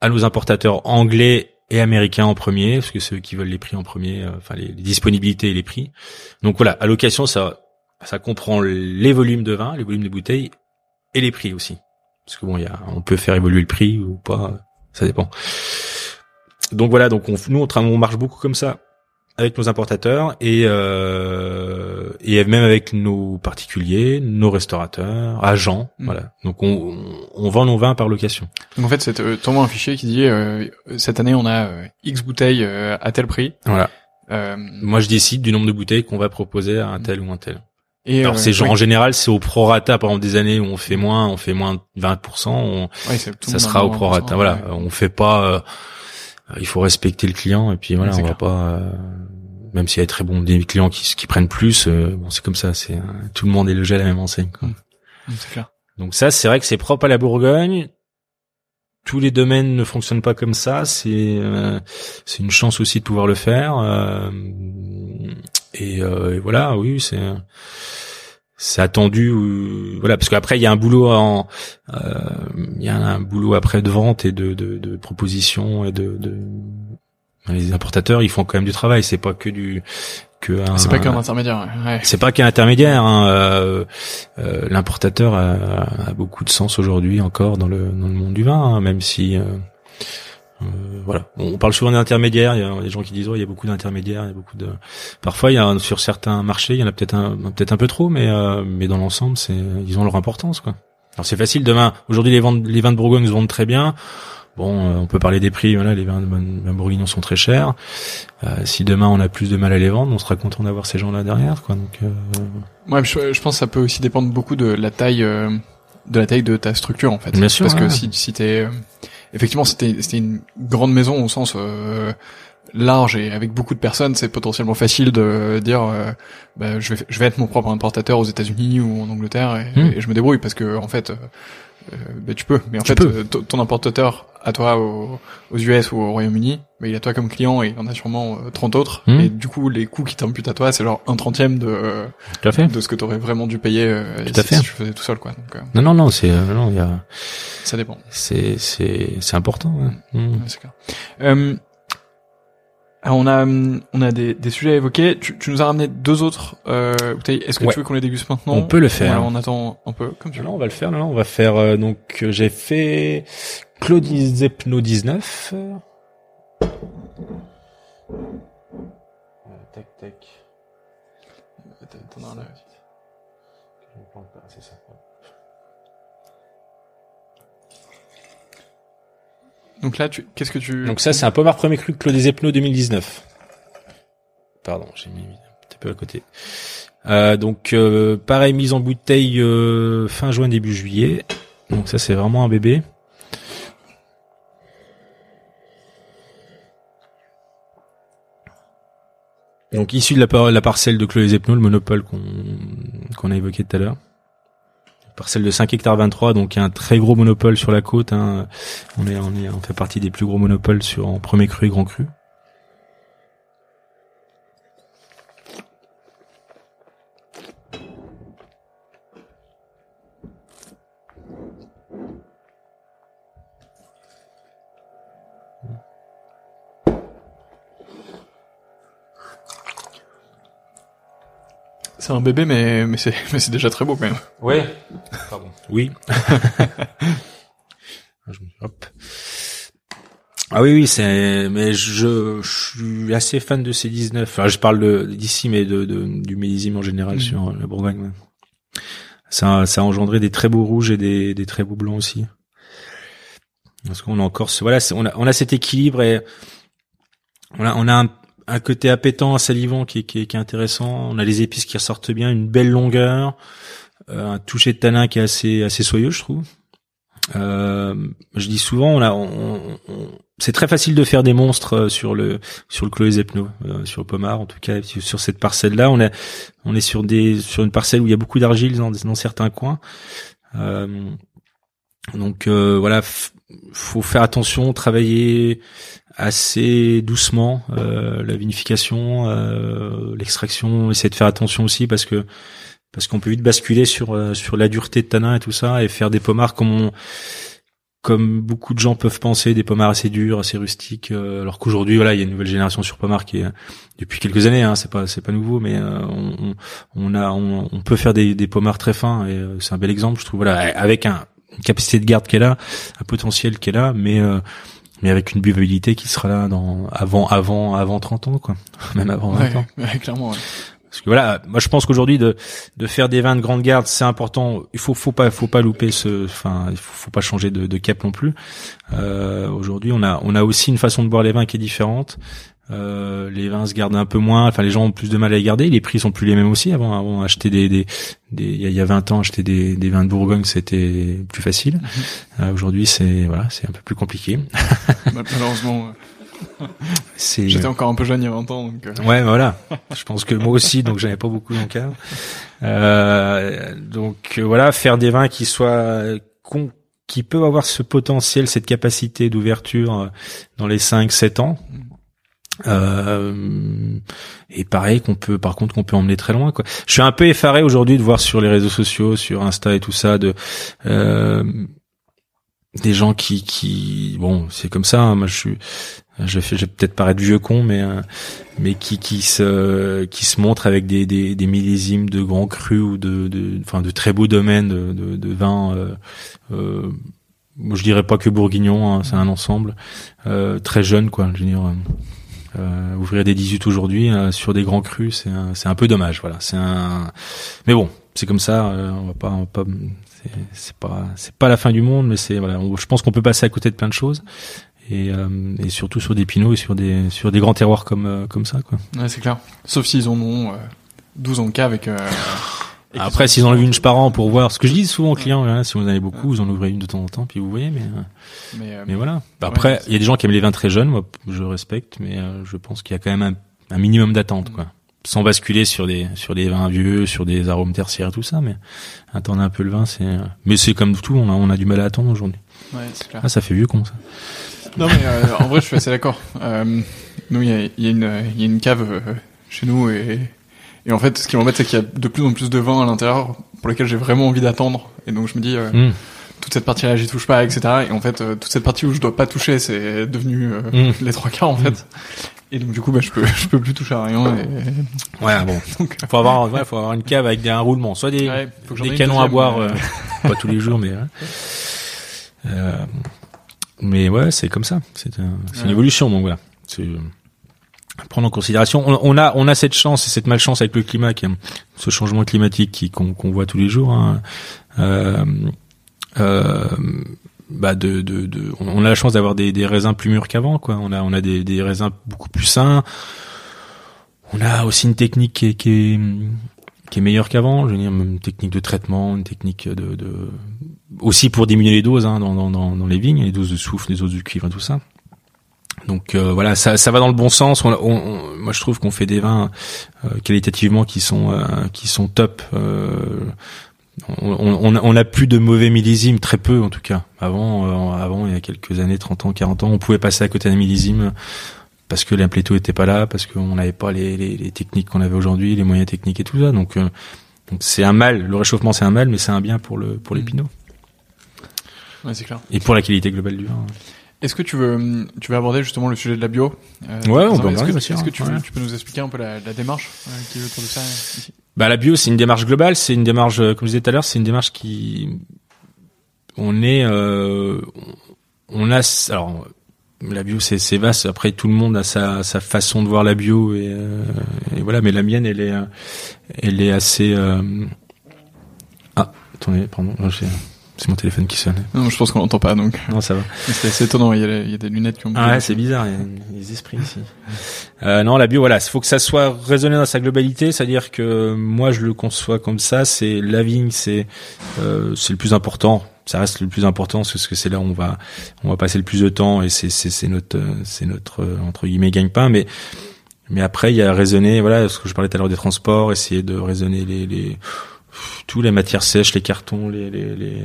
à nos importateurs anglais et américains en premier, parce que ceux qui veulent les prix en premier, euh, enfin les, disponibilités et les prix. Donc voilà, allocation ça ça comprend les volumes de vin, les volumes de bouteilles et les prix aussi, parce que bon il y a, on peut faire évoluer le prix ou pas, ça dépend donc voilà, donc on, nous on, on marche beaucoup comme ça avec nos importateurs et euh, et même avec nos particuliers, nos restaurateurs, agents, mm. voilà. Donc on, on, vend nos vins par location. Donc en fait, c'est euh, un fichier qui dit euh, cette année on a euh, X bouteilles euh, à tel prix. Voilà. Moi je décide du nombre de bouteilles qu'on va proposer à un tel ou un tel. Et Alors c'est genre en général c'est au prorata par exemple des années où on fait moins, on fait moins 20%, on, ça sera au prorata. Voilà, on fait pas euh, il faut respecter le client et puis voilà, on va pas euh, même s'il y a très bons des clients qui, qui prennent plus, euh, bon c'est comme ça, c'est tout le monde est logé à la même enseigne. Quoi. Mmh. Clair. Donc ça, c'est vrai que c'est propre à la Bourgogne. Tous les domaines ne fonctionnent pas comme ça. C'est c'est une chance aussi de pouvoir le faire. et, et, voilà, oui, c'est c'est attendu voilà parce qu'après il y a un boulot en euh, il y a un boulot après de vente et de de, de proposition et de, de les importateurs ils font quand même du travail c'est pas que du que c'est pas qu'un intermédiaire ouais. c'est pas qu'un intermédiaire hein. euh, euh, l'importateur a, a, beaucoup de sens aujourd'hui encore dans le dans le monde du vin hein, même si euh, euh, voilà, on parle souvent d'intermédiaires. Il y a des gens qui disent oh, il y a beaucoup d'intermédiaires, il y a beaucoup de. Parfois, il y a sur certains marchés, il y en a peut-être un, peut-être un peu trop, mais euh, mais dans l'ensemble, c'est ils ont leur importance quoi. Alors c'est facile demain. Aujourd'hui, les ventes, les vins de Bourgogne se vendent très bien. Bon, euh, on peut parler des prix. Voilà, les vins, de bourguignons sont très chers. si demain on a plus de mal à les vendre, on sera content d'avoir ces gens-là derrière, quoi. Donc. Ouais, je, je, pense que ça peut aussi dépendre beaucoup de la taille, de la taille de ta structure en fait. Bien sûr. Parce que si si t'es effectivement, c'était c'était une grande maison au sens euh, large et avec beaucoup de personnes, c'est potentiellement facile de dire euh, bah, je vais je vais être mon propre importateur aux États-Unis ou en Angleterre et, hmm. je me débrouille parce que en fait euh, bah, tu peux mais en fait ton importateur à toi aux, US ou au Royaume-Uni, mais il a toi comme client et il en a sûrement 30 autres. Hmm. Et du coup, les coûts qui t'imputent à toi, c'est genre un trentième de de ce que t'aurais vraiment dû payer si, si, tu faisais tout seul, quoi. Donc, non, non, non, c'est non, il y a ça dépend. C'est c'est c'est important. Ouais. Mmh. c'est clair. Alors on a hum, on a des, des sujets à évoquer. Tu, tu nous as ramené deux autres euh, bouteilles. Est-ce que Ouais. tu veux qu'on les déguste maintenant On peut le faire. Alors on attend un peu comme tu veux. Non, on va le faire. Non, non, on va faire. euh, donc, euh, j'ai fait Claudie Zepno 19. Euh, tac, tac. T'en as là. C'est ça. Donc là, qu'est-ce que tu Donc ça, c'est un pommard premier cru Claudie Zepno 2019. Pardon, j'ai mis un petit peu à côté. Euh, donc, euh, pareil, mise en bouteille euh, fin juin, début juillet. Donc ça, c'est vraiment un bébé. Donc issu de la, par- la parcelle de Chloé Zepno, le monopole qu'on a évoqué tout à l'heure. Parcelle de 5 hectares 23, donc un très gros monopole sur la côte. hein. On est, on est, on fait partie des plus gros monopoles sur en premier cru et grand cru. C'est un bébé, mais mais c'est mais c'est déjà très beau quand même. Ouais. Pardon. Oui. Hop. Ah oui, oui, c'est, mais je, je suis assez fan de ces 19. Enfin, je parle de- d'ici, mais de, de- du millésime en général Mhm. sur la Bourgogne. Ça, ça a engendré des très beaux rouges et des, des très beaux blancs aussi. Parce qu'on a encore ce, voilà, on a, on a cet équilibre et on a, on a un, un côté appétant, salivant qui est, intéressant. On a les épices qui ressortent bien, une belle longueur, euh, un toucher de tanin qui est assez, soyeux, je trouve. Euh, je dis souvent, c'est très facile de faire des monstres euh, sur le sur le Chloé Zepno, euh, sur le Pommard en tout cas sur cette parcelle là. On est sur des sur une parcelle où il y a beaucoup d'argile dans, certains coins. Donc euh, voilà, faut faire attention, travailler assez doucement euh, la vinification, euh, l'extraction, essayer de faire attention aussi parce que parce qu'on peut vite basculer sur euh, sur la dureté de tanin et tout ça et faire des pommards comme on, comme beaucoup de gens peuvent penser des pommards assez durs, assez rustiques euh, alors qu'aujourd'hui voilà, il y a une nouvelle génération sur pommard qui est depuis quelques années hein, c'est pas c'est pas nouveau mais euh, on, on- a on, peut faire des des pommards très fins et euh, c'est un bel exemple je trouve voilà avec un capacité de garde qui est là, un potentiel qui est là mais euh, mais avec une buvabilité qui sera là dans avant avant avant 30 ans quoi même avant 20 Ouais, ans ouais, clairement. ouais. parce que voilà, moi je pense qu'aujourd'hui de de faire des vins de grande garde, c'est important. Il faut faut pas faut pas louper ce, enfin il faut, faut pas changer de, de cap non plus. Euh, aujourd'hui, on a on a aussi une façon de boire les vins qui est différente. Euh, les vins se gardent un peu moins, enfin les gens ont plus de mal à les garder. Les prix sont plus les mêmes aussi. Avant, avant acheter des des, des il y a- il y a 20 ans, acheter des, des vins de Bourgogne, c'était plus facile. Euh, aujourd'hui, c'est voilà, c'est un peu plus compliqué. Mal- Malheureusement, euh, C'est j'étais encore un peu jeune il y a 20 ans, donc. euh, Ouais, bah voilà. Je pense que moi aussi, donc j'avais pas beaucoup dans le cave. Euh, donc euh, voilà, faire des vins qui soient con- qui peuvent avoir ce potentiel, cette capacité d'ouverture euh, dans les 5-7 ans. Euh, et pareil qu'on peut, par contre, qu'on peut emmener très loin. Quoi. Je suis un peu effaré aujourd'hui de voir sur les réseaux sociaux, sur Insta et tout ça, de euh, des gens qui, qui, bon, c'est comme ça. hein, moi, je suis, je peut-être paraître vieux con, mais euh, mais qui qui se qui se montrent avec des des, des millésimes de grands crus ou de de enfin de très beaux domaines de de, de vins. Euh, euh, je dirais pas que bourguignon, hein, c'est un ensemble euh, très jeune, quoi. Je veux dire. Euh, euh, ouvrir des 18 aujourd'hui euh, sur des grands crus, c'est un, c'est un peu dommage, voilà. C'est un, mais bon, c'est comme ça. euh, on va pas, on va pas, c'est, pas, c'est pas la fin du monde, mais c'est voilà. je pense qu'on peut passer à côté de plein de choses et, euh, et surtout sur des pinots et sur des, sur des grands terroirs comme, euh, comme ça, quoi. Ouais, c'est clair. Sauf s'ils en ont euh, 12 en cas avec. Et Après, s'ils en ont vu une par an pour voir, ce que je dis souvent aux clients, hein, si vous en avez beaucoup, vous en ouvrez une de temps en temps, puis vous voyez, mais. euh, Mais, euh, Mais voilà. Après, Ouais, il y a des gens qui aiment les vins très jeunes, moi je respecte, mais euh, je pense qu'il y a quand même un, un minimum d'attente, quoi. Sans basculer sur des sur des vins vieux, sur des arômes tertiaires et tout ça, mais attendre un peu le vin, c'est. euh, Mais c'est comme tout, on a on a du mal à attendre aujourd'hui. ouais, clair. Ah, ça fait vieux con ça. Non mais euh, en vrai je suis assez d'accord. Euh, nous il y a, y, a une- il y a une cave chez nous et, et en fait ce qui m'embête c'est qu'il y a de plus en plus de vin à l'intérieur pour lesquels j'ai vraiment envie d'attendre et donc je me dis euh, Hum, toute cette partie là j'y touche pas etc et en fait euh, toute cette partie où je dois pas toucher c'est devenu euh, hum. les trois quarts en fait Et donc du coup, bah, je peux, je peux plus toucher à rien. Et... Ouais, bon. Donc, faut avoir, ouais, faut avoir une cave avec des, un roulement, soit des, ouais, canons à boire, pas tous les jours, mais. Euh, mais ouais, c'est comme ça. C'est un- c'est une évolution, donc voilà. C'est prendre en considération. On, a, on a cette chance et cette malchance avec le climat, ce changement climatique qu'on voit tous les jours. Hein. Euh, euh, bah de, de, de, on a la chance d'avoir des, raisins plus mûrs qu'avant, quoi. On a, on a des, raisins beaucoup plus sains. On a aussi une technique qui est, meilleure qu'avant. Je veux dire, une technique de traitement, une technique de, aussi pour diminuer les doses hein, dans, les vignes, les doses de soufre, les doses de cuivre, tout ça. Donc euh, voilà, ça, ça va dans le bon sens. On, on- on- moi, je trouve qu'on fait des vins euh, qualitativement qui sont euh, qui sont top. Euh, on, on, on a plus de mauvais millésimes, très peu en tout cas. Avant, euh, avant il y a quelques années, 30 ans, 40 ans, on pouvait passer à côté d'un millésime parce que l'impléto était pas là, parce qu'on n'avait pas les, les, les techniques qu'on avait aujourd'hui, les moyens techniques et tout ça. Donc euh, donc c'est un mal. Le réchauffement c'est un mal, mais c'est un bien pour le pour les Mm. pinots Ouais, c'est clair. et pour la qualité globale du vin. Est-ce que tu veux, tu veux aborder justement le sujet de la bio euh, Ouais, on Est-ce peut en que- Est-ce sûr, que tu, ouais. tu peux nous expliquer un peu la, la démarche euh, qui est autour de ça ici? Bah la bio c'est une démarche globale, c'est une démarche euh, comme je disais tout à l'heure, c'est une démarche qui on est euh, on a alors la bio c'est vaste après tout le monde a sa sa façon de voir la bio et, et voilà mais la mienne elle est elle est assez ah attendez pardon c'est mon téléphone qui sonne Non, je pense qu'on l'entend pas, donc non ça va c'est assez étonnant. Il y, a, il y a des lunettes qui ont. ah ouais, c'est bizarre, il y a des esprits ici. Euh, non, la bio, voilà, il faut que ça soit raisonné dans sa globalité, c'est-à-dire que moi je le conçois comme ça, c'est la vigne, c'est euh, c'est le plus important. Ça reste le plus important parce que c'est là où on va on va passer le plus de temps et c'est c'est c'est notre c'est notre entre guillemets gagne-pain. Mais mais après il y a raisonner, voilà, ce que je parlais tout à l'heure des transports, essayer de raisonner les les tous les matières sèches, les cartons, les les, les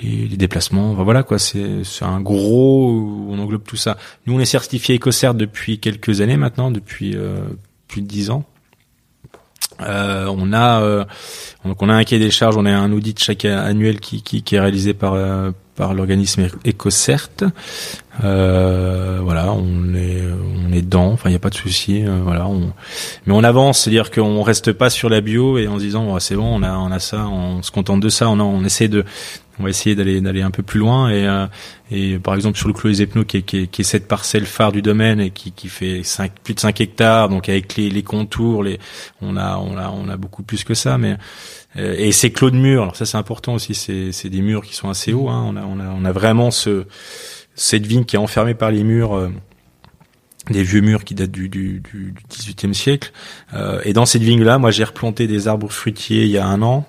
les, déplacements, voilà quoi, c'est c'est un gros, on englobe tout ça. Nous on est certifié EcoCert depuis quelques années maintenant, depuis euh, plus de dix ans. Euh, on a euh, donc on a un cahier des charges, on a un audit chaque annuel qui qui, qui est réalisé par euh, par l'organisme EcoCert. Euh, voilà, on est on est dedans, enfin il y a pas de souci, euh, voilà, on mais on avance, c'est-à-dire qu'on reste pas sur la bio et en se disant Ouais, c'est bon, on a on a ça, on se contente de ça, on on essaie de on va essayer d'aller d'aller un peu plus loin et euh, et par exemple sur le Clos des Epnos qui est, qui est qui est cette parcelle phare du domaine et qui qui fait plus de 5 hectares donc avec les les contours les on a on a on a beaucoup plus que ça mais et ces clos de murs alors ça c'est important aussi c'est des murs qui sont assez hauts hein, on a on a on a vraiment ce cette vigne qui est enfermée par les murs euh, des vieux murs qui datent du, du, du, du 18e siècle. Euh, et dans cette vigne-là, moi, j'ai replanté des arbres fruitiers il y a un an.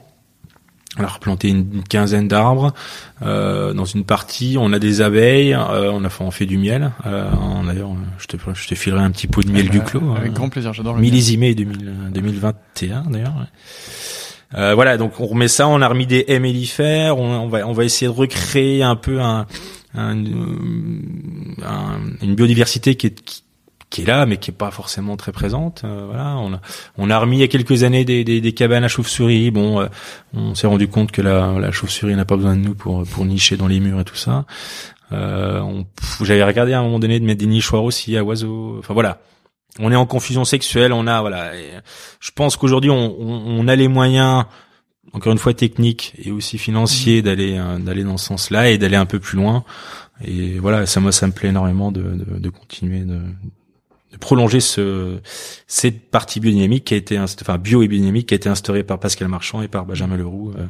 On a replanté une, une quinzaine d'arbres. Euh, dans une partie, on a des abeilles. euh, on a fait, on fait du miel. Euh, D'ailleurs, je te, je te filerai un petit pot de miel Ah du bah, clos. Avec euh, grand plaisir, j'adore le miel. millésimé 2000, 2021 d'ailleurs. ouais. Euh, voilà, donc on remet ça, on a remis des haies mellifères, on, on va on va essayer de recréer un peu un, un- un- une biodiversité qui est qui, est là mais qui est pas forcément très présente. Euh, voilà, on a on a remis il y a quelques années des, des, des cabanes à chauves-souris. Bon, euh, on s'est rendu compte que la, la chauve-souris n'a pas besoin de nous pour pour nicher dans les murs et tout ça. Euh, J'avais regardé à un moment donné de mettre des nichoirs aussi à oiseaux. Enfin voilà, on est en confusion sexuelle, on a voilà. et je pense qu'aujourd'hui on, on, on a les moyens, encore une fois techniques et aussi financiers d'aller euh, d'aller dans ce sens-là et d'aller un peu plus loin. Et voilà, ça moi ça me plaît énormément de, de, de continuer de prolonger ce cette partie biodynamique qui a été enfin bio et biodynamique qui a été instaurée par Pascal Marchand et par Benjamin Leroux, euh,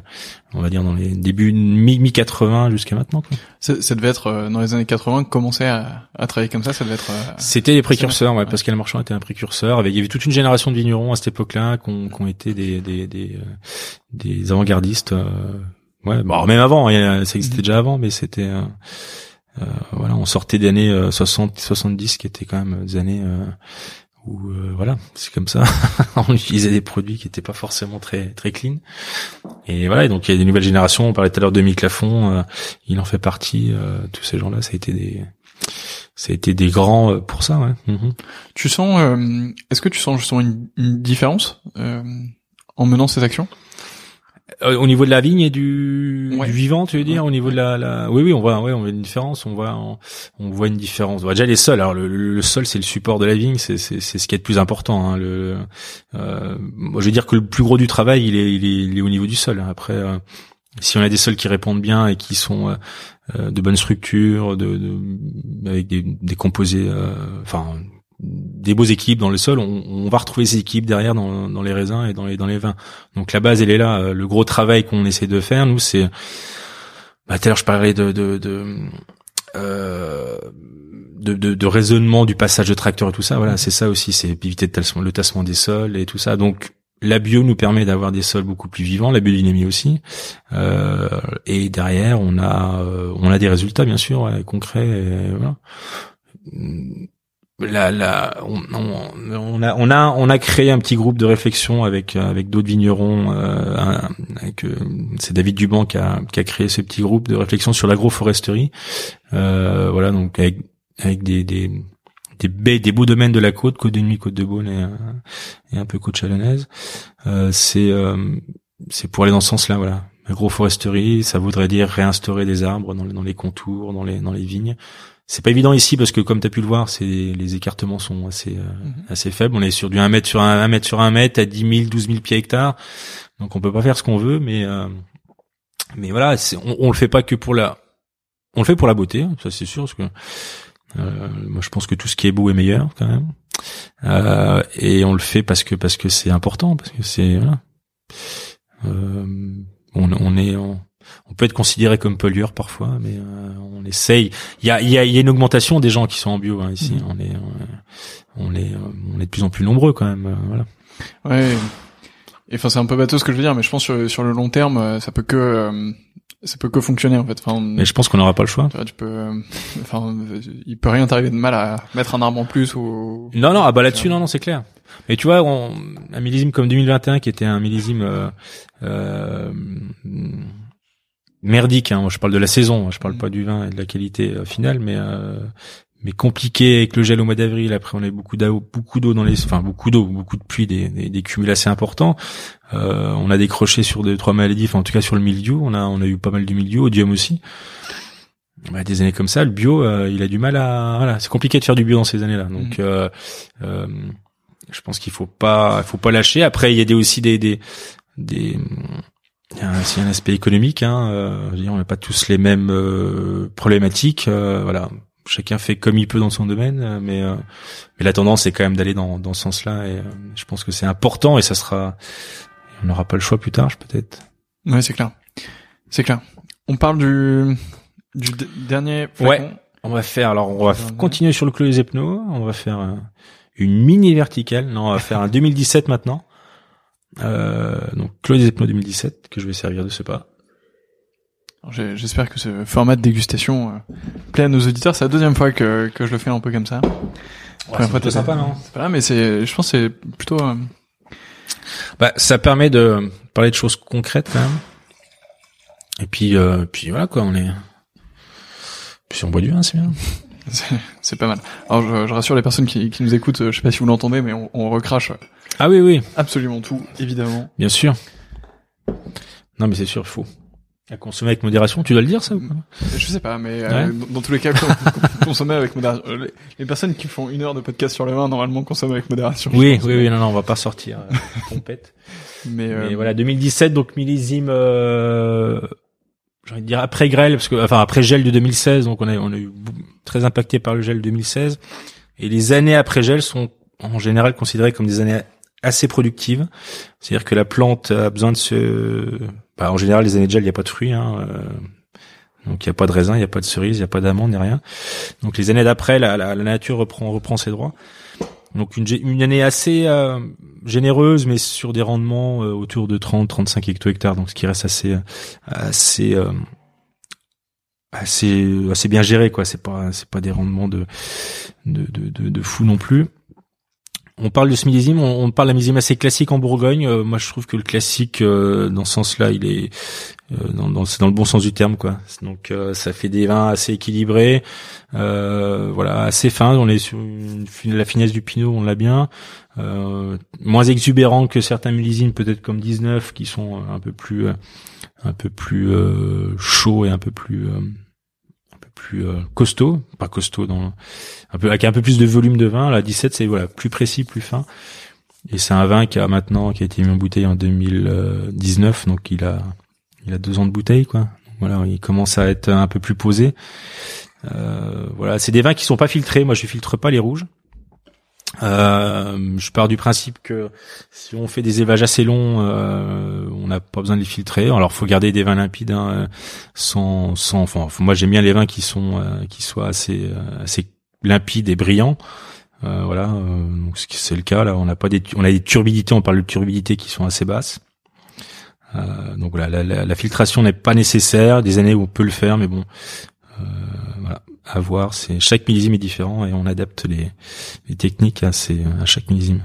on va dire dans les débuts mi mi 80 jusqu'à maintenant. quoi. Ça, ça devait être euh, dans les années 80 commencer à, à travailler comme ça. Ça devait être. euh, C'était des précurseurs, ouais. Ouais. Pascal Marchand était un précurseur. Avec, il y avait toute une génération de vignerons à cette époque-là qui ont, qui ont été des des des, euh, des avant-gardistes. euh, ouais, bon, même avant, a- ça existait Mhm. déjà avant, mais c'était euh, voilà, on sortait des années euh, 60, 70 qui étaient quand même des années euh, où euh, voilà, c'est comme ça. on utilisait des produits qui étaient pas forcément très très clean. Et voilà, et donc il y a des nouvelles générations. On parlait tout à l'heure de Mick Lafont, euh, il en fait partie. euh, tous ces gens-là, ça a été des ça a été des grands euh, pour ça, ouais. Mhm. Tu sens, euh, est-ce que tu sens justement une, une différence en menant ces actions? Euh, au niveau de la vigne et du, Ouais. du vivant, tu veux dire, au niveau de la, la... oui, oui, on voit, ouais, on voit une différence, on voit, on, on voit une différence. Bon, déjà les sols. Alors le, le- sol, c'est le support de la vigne, c'est, c'est, c'est ce qui est le plus important. Hein, le, euh, moi, je veux dire que le plus gros du travail, il est, il est, il est au niveau du sol. Après, euh, si on a des sols qui répondent bien et qui sont euh, euh, de bonne structure, de, de- avec des, des composés, euh, enfin des beaux équipes dans le sol, on, on va retrouver ces équipes derrière dans, dans les raisins et dans les dans les vins. Donc la base elle est là. Euh, Le gros travail qu'on essaie de faire, nous, c'est bah, tout à l'heure je parlais de de de, euh, de, de- de raisonnement du passage de tracteur et tout ça. Voilà, c'est ça aussi, c'est éviter le tassement, des sols et tout ça. Donc la bio nous permet d'avoir des sols beaucoup plus vivants, la biodynamie aussi. Euh, et derrière, on a euh, on a des résultats bien sûr ouais, concrets. et voilà. On, on- on a on a on a créé un petit groupe de réflexion avec avec d'autres vignerons. Euh, euh, c'est David Duban qui a qui a créé ce petit groupe de réflexion sur l'agroforesterie. Euh, voilà donc avec avec des des des baies, des beaux domaines de la côte, côte de nuit, côte de Beaune et, euh, et un peu côte chalonnaise. Euh, c'est euh, c'est pour aller dans ce sens-là, voilà. Ça voudrait dire réinstaurer des arbres dans, les- dans les contours, dans les dans les vignes. C'est pas évident ici parce que comme tu as pu le voir, c'est les écartements sont assez euh, Mhm. assez faibles. On est sur du 1 mètre sur 1, 1 mètre sur 1 mètre à 10 000, 12 000 pieds hectares. Donc on peut pas faire ce qu'on veut, mais euh, mais voilà, on, on le fait pas que pour la on le fait pour la beauté, hein, ça c'est sûr parce que euh, moi je pense que tout ce qui est beau est meilleur quand même. Euh, et on le fait parce que parce que c'est important, parce que c'est voilà. Euh, on, on est on, on peut être considéré comme pollueur parfois, mais euh, on essaye. Il y a, y, a, y a une augmentation des gens qui sont en bio hein, ici. Mhm. On est on est on est de plus en plus nombreux quand même. euh, voilà. Ouais. Et enfin, c'est un peu bateau ce que je veux dire, mais je pense sur, sur le long terme, euh, ça peut que euh, ça peut que fonctionner en fait. Enfin, Mais je pense qu'on n'aura pas le choix. tu, vois, tu peux, euh, enfin, il peut rien t'arriver de mal à mettre un arbre en plus ou. Non, non, ah bah là-dessus, non, non, c'est clair. Mais tu vois, on, un millésime comme 2021, qui était un millésime euh, euh, merdique, hein, moi, je parle de la saison, je parle pas du vin et de la qualité euh, finale, mais euh, mais compliqué avec le gel au mois d'avril. Après, on a eu beaucoup d'eau, beaucoup d'eau dans les, enfin beaucoup d'eau, beaucoup de pluie, des, des, des cumuls assez importants. Euh, on a décroché sur deux, trois maladies, enfin en tout cas sur le mildiou, on a on a eu pas mal de mildiou, odium aussi. Bah, des années comme ça, le bio, euh, il a du mal à, voilà, c'est compliqué de faire du bio dans ces années-là. Donc, Mhm. euh, je pense qu'il faut pas, il faut pas lâcher. Après, il y a des, aussi des, des, des, il y a c'est un aspect économique. Hein, euh, on n'a pas tous les mêmes euh, problématiques. euh, voilà, chacun fait comme il peut dans son domaine, euh, mais euh, mais la tendance est quand même d'aller dans dans ce sens-là. Et euh, je pense que c'est important et ça sera, on n'aura pas le choix plus tard, peut-être. Ouais, c'est clair. C'est clair. On parle du du dernier. flacon. On va faire, alors on va continuer sur le Clos des Epno, on va faire une mini verticale, non, on va faire un 2017 maintenant. Euh, donc Clos des Epno 2017, que je vais servir de ce pas. J'espère que ce format de dégustation euh, plaît à nos auditeurs. C'est la deuxième fois que que je le fais un peu comme ça. Première fois, t'étais- non C'est pas là, mais c'est, je pense, que c'est plutôt. euh, Bah, ça permet de parler de choses concrètes quand même. Et puis, euh, puis voilà quoi, on est. Puis on boit du vin, c'est bien. c'est- c'est pas mal. Alors, je, je rassure les personnes qui, qui nous écoutent. Je sais pas si vous l'entendez, mais on, on recrache Ah oui, oui, absolument tout, évidemment. bien sûr. Non, mais c'est sûr, il faut. À consommer avec modération, tu dois le dire ça ou Je sais pas, mais euh, Ouais. dans, dans tous les cas, con- con- consommer avec modération. Euh, Les, les personnes qui font une heure de podcast sur le vin, normalement, consomment avec modération. Oui, oui, oui, non, non, on va pas sortir euh, pompette. Mais, euh, Mais voilà, 2017, donc millésime, euh, j'ai envie de dire après grêle, parce que, enfin après gel de 2016, donc on a, on a eu très impacté par le gel 2016. Et les années après gel sont en général considérées comme des années assez productives. C'est-à-dire que la plante a besoin de se, bah, en général les années de gel, il n'y a pas de fruits, hein, euh, donc il n'y a pas de raisin, il n'y a pas de cerise, il n'y a pas d'amande, ni rien. Donc les années d'après, la, la, la nature reprend, reprend ses droits. Donc une, une année assez euh, généreuse, mais sur des rendements euh, autour de 30-35 hecto-hectares, donc ce qui reste assez assez euh, assez assez bien géré quoi. C'est pas c'est pas des rendements de de de, de, de fou non plus. On parle de ce millésime, on, parle d'un millésime assez classique en Bourgogne. Euh, moi, je trouve que le classique, euh, dans ce sens-là, il est dans, dans, c'est dans le bon sens du terme quoi. Donc ça fait des vins assez équilibrés, voilà, assez fins. On est sur la finesse du pinot, on l'a bien. moins exubérant que certains millésimes, peut-être comme 19, qui sont un peu plus un peu plus chaud et un peu plus plus euh, costaud, pas costaud dans un peu avec un peu plus de volume de vin. La 17 c'est voilà plus précis, plus fin. Et c'est un vin qui a maintenant qui a été mis en bouteille en 2019, donc il a il a deux ans de bouteille quoi. voilà, il commence à être un peu plus posé. Euh, voilà, c'est des vins qui sont pas filtrés. Moi, je filtre pas les rouges. Euh, je pars du principe que si on fait des élevages assez longs, euh, on n'a pas besoin de les filtrer. Alors, faut garder des vins limpides, hein, sans, sans. Enfin, moi, j'aime bien les vins qui sont, euh, qui soient assez, euh, assez limpides et brillants. Euh, voilà, donc c'est le cas là. On n'a pas des, on a des turbidités. On parle de turbidités qui sont assez basses. donc voilà, la, la, la filtration n'est pas nécessaire. Des années où on peut le faire, mais bon, à. C'est chaque millésime est différent et on adapte les, techniques à, à chaque millésime.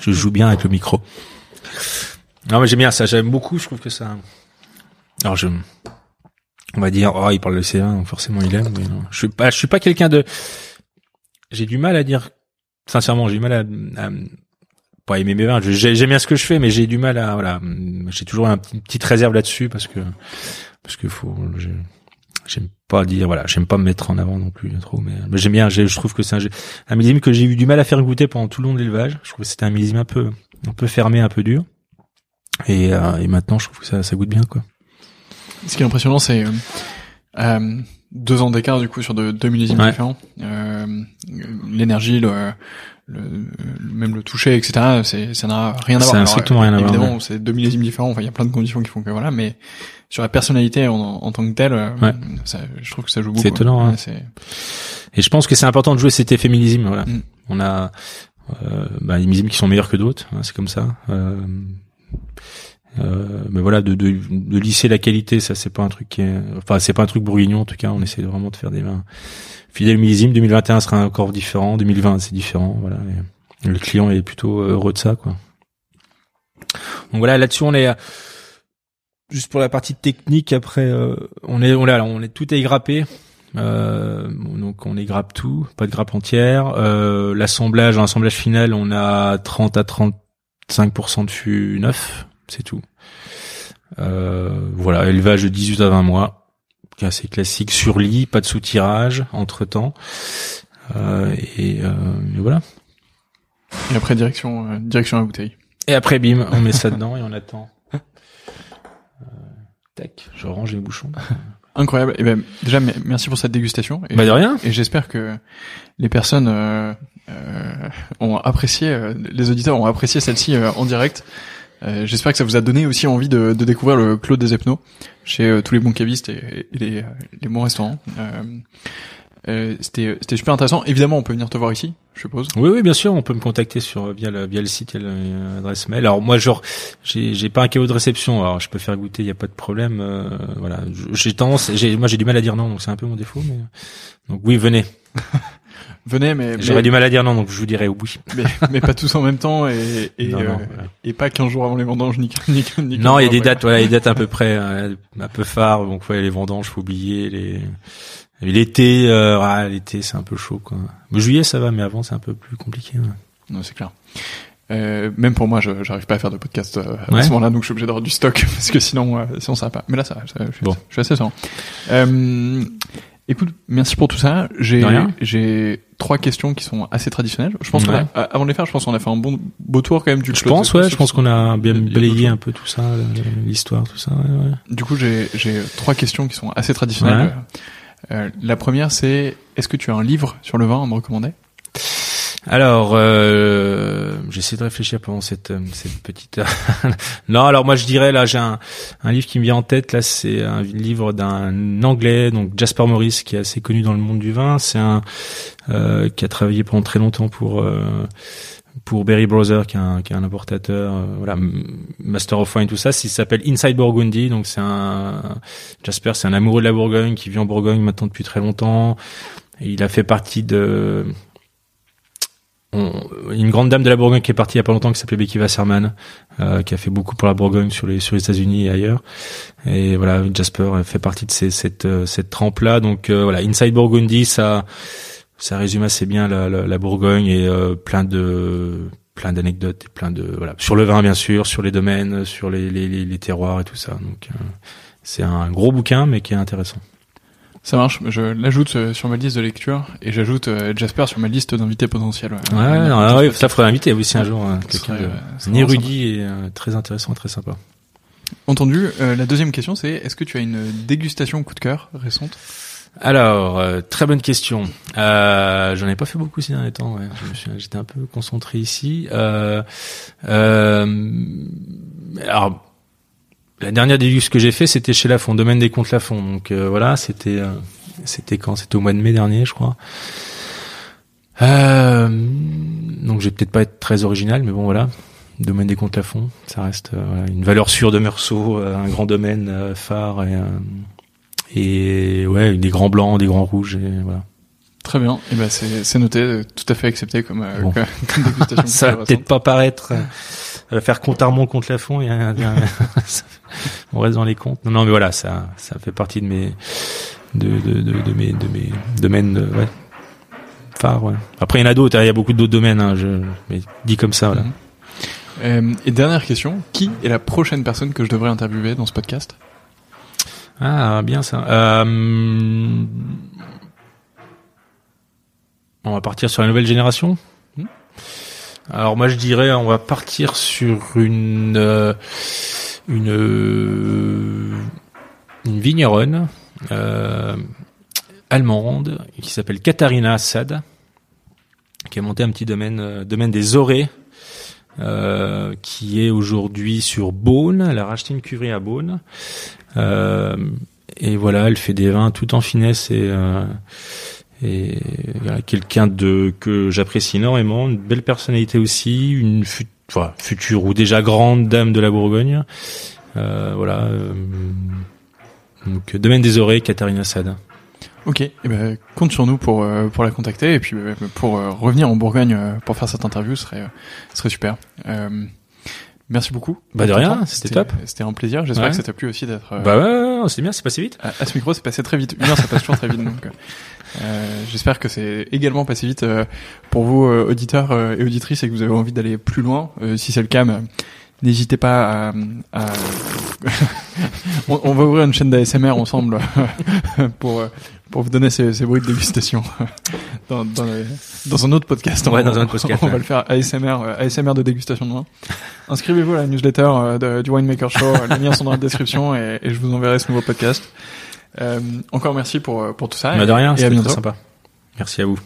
je joue bien avec le micro. Non mais j'aime bien ça, j'aime beaucoup, je trouve que ça. Alors je on va dire oh il parle de C1 donc forcément il aime mais non. je suis pas je suis pas quelqu'un de j'ai du mal à dire sincèrement j'ai du mal à, à pas aimer mes vins. J'aime bien ce que je fais mais j'ai du mal à voilà j'ai toujours une petite réserve là-dessus parce que parce que faut j'aime pas dire voilà j'aime pas me mettre en avant non plus trop mais, mais j'aime bien je trouve que c'est un, un millésime que j'ai eu du mal à faire goûter pendant tout le long de l'élevage. Je trouve que c'était un millésime un peu un peu fermé un peu dur. Et, euh, et maintenant je trouve que ça ça goûte bien quoi ce qui est impressionnant, c'est euh, euh, deux ans d'écart du coup sur de, deux millésimes différents. Euh, L'énergie, le, le, même le toucher, etc. C'est ça n'a rien à voir. C'est strictement rien à voir. Évidemment, c'est deux millésimes différents. Enfin, il y a plein de conditions qui font que voilà, mais sur la personnalité en, en tant que telle, ça, je trouve que ça joue beaucoup. C'est étonnant. Hein. Et je pense que c'est important de jouer cet effet millésime. Voilà. Mm. On a euh, bah, des millésimes qui sont meilleurs que d'autres. Hein, c'est comme ça. Euh, euh, mais voilà, de, de, de, lisser la qualité, ça c'est pas un truc qui est, enfin c'est pas un truc bourguignon en tout cas. On essaie vraiment de faire des vins fidèles millésime. 2021 sera encore différent, 2020 c'est différent. Voilà, le client est plutôt heureux de ça, quoi. Donc voilà, là-dessus on est juste pour la partie technique. Après, euh, on est on est on est tout est grappé. Euh, donc on égrappe tout, pas de grappe entière. Euh, l'assemblage, l'assemblage final, on a 30 à 35% de fût neuf c'est tout. Euh, voilà, élevage de 18 à 20 mois, assez classique sur lit, pas de soutirage entre temps. Euh, et, euh, et, voilà. Et après direction euh, direction à la bouteille. Et après bim, on met ça dedans et on attend. Euh, tac, je range les bouchons. Incroyable. Et ben déjà merci pour cette dégustation. Et, bah de rien. Et j'espère que les personnes euh, ont apprécié, les auditeurs ont apprécié celle-ci en direct. Euh, j'espère que ça vous a donné aussi envie de, de découvrir le Claude des Epnos chez euh, tous les bons cavistes et, et les, euh, les, bons restaurants. c'était c'était super intéressant. Évidemment, on peut venir te voir ici, je suppose. Oui, oui, bien sûr, on peut me contacter sur via le via le site et l'adresse mail. Alors moi, genre, j'ai j'ai pas un caveau de réception, alors je peux faire goûter, il y a pas de problème. voilà, j'ai tendance, j'ai moi j'ai du mal à dire non, donc c'est un peu mon défaut. Mais donc oui, venez. venez, mais j'aurais du mal à dire non, donc je vous dirais oui. Mais, mais pas tous en même temps et et, euh, et pas qu'un jour avant les vendanges ni ni, ni Non, il y a des dates, voilà, des dates à peu près euh, un peu phares. Donc ouais, les vendanges, faut oublier les l'été. Euh, ah, l'été, c'est un peu chaud quoi. Mais juillet, ça va, mais avant, c'est un peu plus compliqué. Ouais. Non, c'est clair. Euh, même pour moi, je j'arrive pas à faire de podcast euh, à ce moment-là, donc je suis obligé d'avoir du stock parce que sinon, euh, sinon ça va pas. Mais là, ça, ça je, suis, bon. je suis assez serein. Euh, Écoute, merci pour tout ça. J'ai j'ai trois questions qui sont assez traditionnelles. Je pense ouais. avant de les faire, je pense qu'on a fait un bon beau tour quand même du. Je pense ouais, je pense qu'on a bien balayé un peu tout ça, l'histoire, tout ça. Ouais, du coup, j'ai j'ai trois questions qui sont assez traditionnelles. Euh, la première, c'est est-ce que tu as un livre sur le vin à me recommander? Alors, euh, j'essaie de réfléchir pendant cette, euh, petite. non, alors moi je dirais là, j'ai un, un livre qui me vient en tête. Là, c'est un livre d'un Anglais, donc Jasper Morris, qui est assez connu dans le monde du vin. C'est un euh, qui a travaillé pendant très longtemps pour. Euh, pour Berry Brother qui est un, qui est un importateur euh, voilà Master of Wine tout ça il s'appelle Inside Burgundy donc c'est un Jasper c'est un amoureux de la Bourgogne qui vit en Bourgogne maintenant depuis très longtemps il a fait partie de une grande dame de la Bourgogne qui est partie il y a pas longtemps qui s'appelait Becky Wasserman euh, qui a fait beaucoup pour la Bourgogne sur les sur les États-Unis et ailleurs et voilà Jasper fait partie de ces, cette euh, cette trempe là donc voilà Inside Burgundy ça ça résume assez bien la, la, la Bourgogne et euh, plein de plein d'anecdotes et plein de voilà sur le vin bien sûr, sur les domaines, sur les, les, les terroirs et tout ça. Donc euh, c'est un gros bouquin mais qui est intéressant. Ça marche, je l'ajoute euh, sur ma liste de lecture et j'ajoute Jasper sur ma liste d'invités potentiels. Ouais, ouais, non, ouais ça ferait inviter aussi un jour quelqu'un de érudit et très intéressant, très sympa. Entendu. la deuxième question c'est est-ce que tu as une dégustation coup de cœur récente? Alors, euh, très bonne question. Euh, J'en ai pas fait beaucoup ces derniers temps. Ouais. J'étais un peu concentré ici. Euh, euh, alors, la dernière dégustation que j'ai fait, c'était chez Lafont, domaine des comptes Lafont. Donc euh, voilà, c'était euh, c'était quand? C'était au mois de mai dernier, je crois. donc, je vais peut-être pas être très original, mais bon voilà. Domaine des comptes Lafont, ça reste une valeur sûre de Meursault, un grand domaine phare et et ouais, des grands blancs, des grands rouges, et voilà. Très bien. Et ben c'est noté, tout à fait accepté comme, euh, comme, dégustation. Ça va peut-être pas paraître euh, faire compte Armand contre Lafont. Il y a, on reste dans les comptes. Non, non, mais voilà, ça, ça fait partie de mes, de, de, de, de mes, de mes domaines, ouais, phares. Ouais. Après, il y en a d'autres. Hein, il y a beaucoup d'autres domaines. Hein, je, mais dit comme ça, voilà. Mhm. Euh, et dernière question, qui est la prochaine personne que je devrais interviewer dans ce podcast? Ah, bien ça. Euh... On va partir sur la nouvelle génération. Alors moi je dirais on va partir sur une euh, euh, vigneronne euh, allemande qui s'appelle Katharina Assad qui a monté un petit domaine euh, domaine des orées qui est aujourd'hui sur Beaune. Elle a racheté une cuverie à Beaune. Et voilà, elle fait des vins tout en finesse et et voilà, quelqu'un de que j'apprécie énormément, une belle personnalité aussi, une future ou déjà grande dame de la Bourgogne. Euh, voilà. Euh, donc domaine des oreilles, Katharina Sad. Ok, eh ben, compte sur nous pour euh, pour la contacter et puis pour revenir en Bourgogne pour faire cette interview, ce serait ce serait super. Merci beaucoup. Bah de rien, c'était top. C'était un plaisir. J'espère que ça t'a plu aussi d'être. Euh... Bah ouais, ouais c'est bien, c'est passé vite. À, ce micro, c'est passé très vite. Une heure, ça passe toujours très vite. Donc, euh, j'espère que c'est également passé vite euh, pour vous euh, auditeurs et auditrices et que vous avez envie d'aller plus loin. si c'est le cas, n'hésitez pas à. à... on, on, va ouvrir une chaîne d'ASMR ensemble pour pour vous donner ces, ces bruits de dégustation dans, dans, dans, un autre podcast. Ouais, dans un autre podcast. On va le faire ASMR, euh, ASMR de dégustation de vin. Inscrivez-vous à la newsletter euh, de, du Winemaker Show. Les liens sont dans la description et, et, je vous enverrai ce nouveau podcast. Euh, encore merci pour, euh, pour tout ça. Bah, de rien, c'était très sympa. Merci à vous.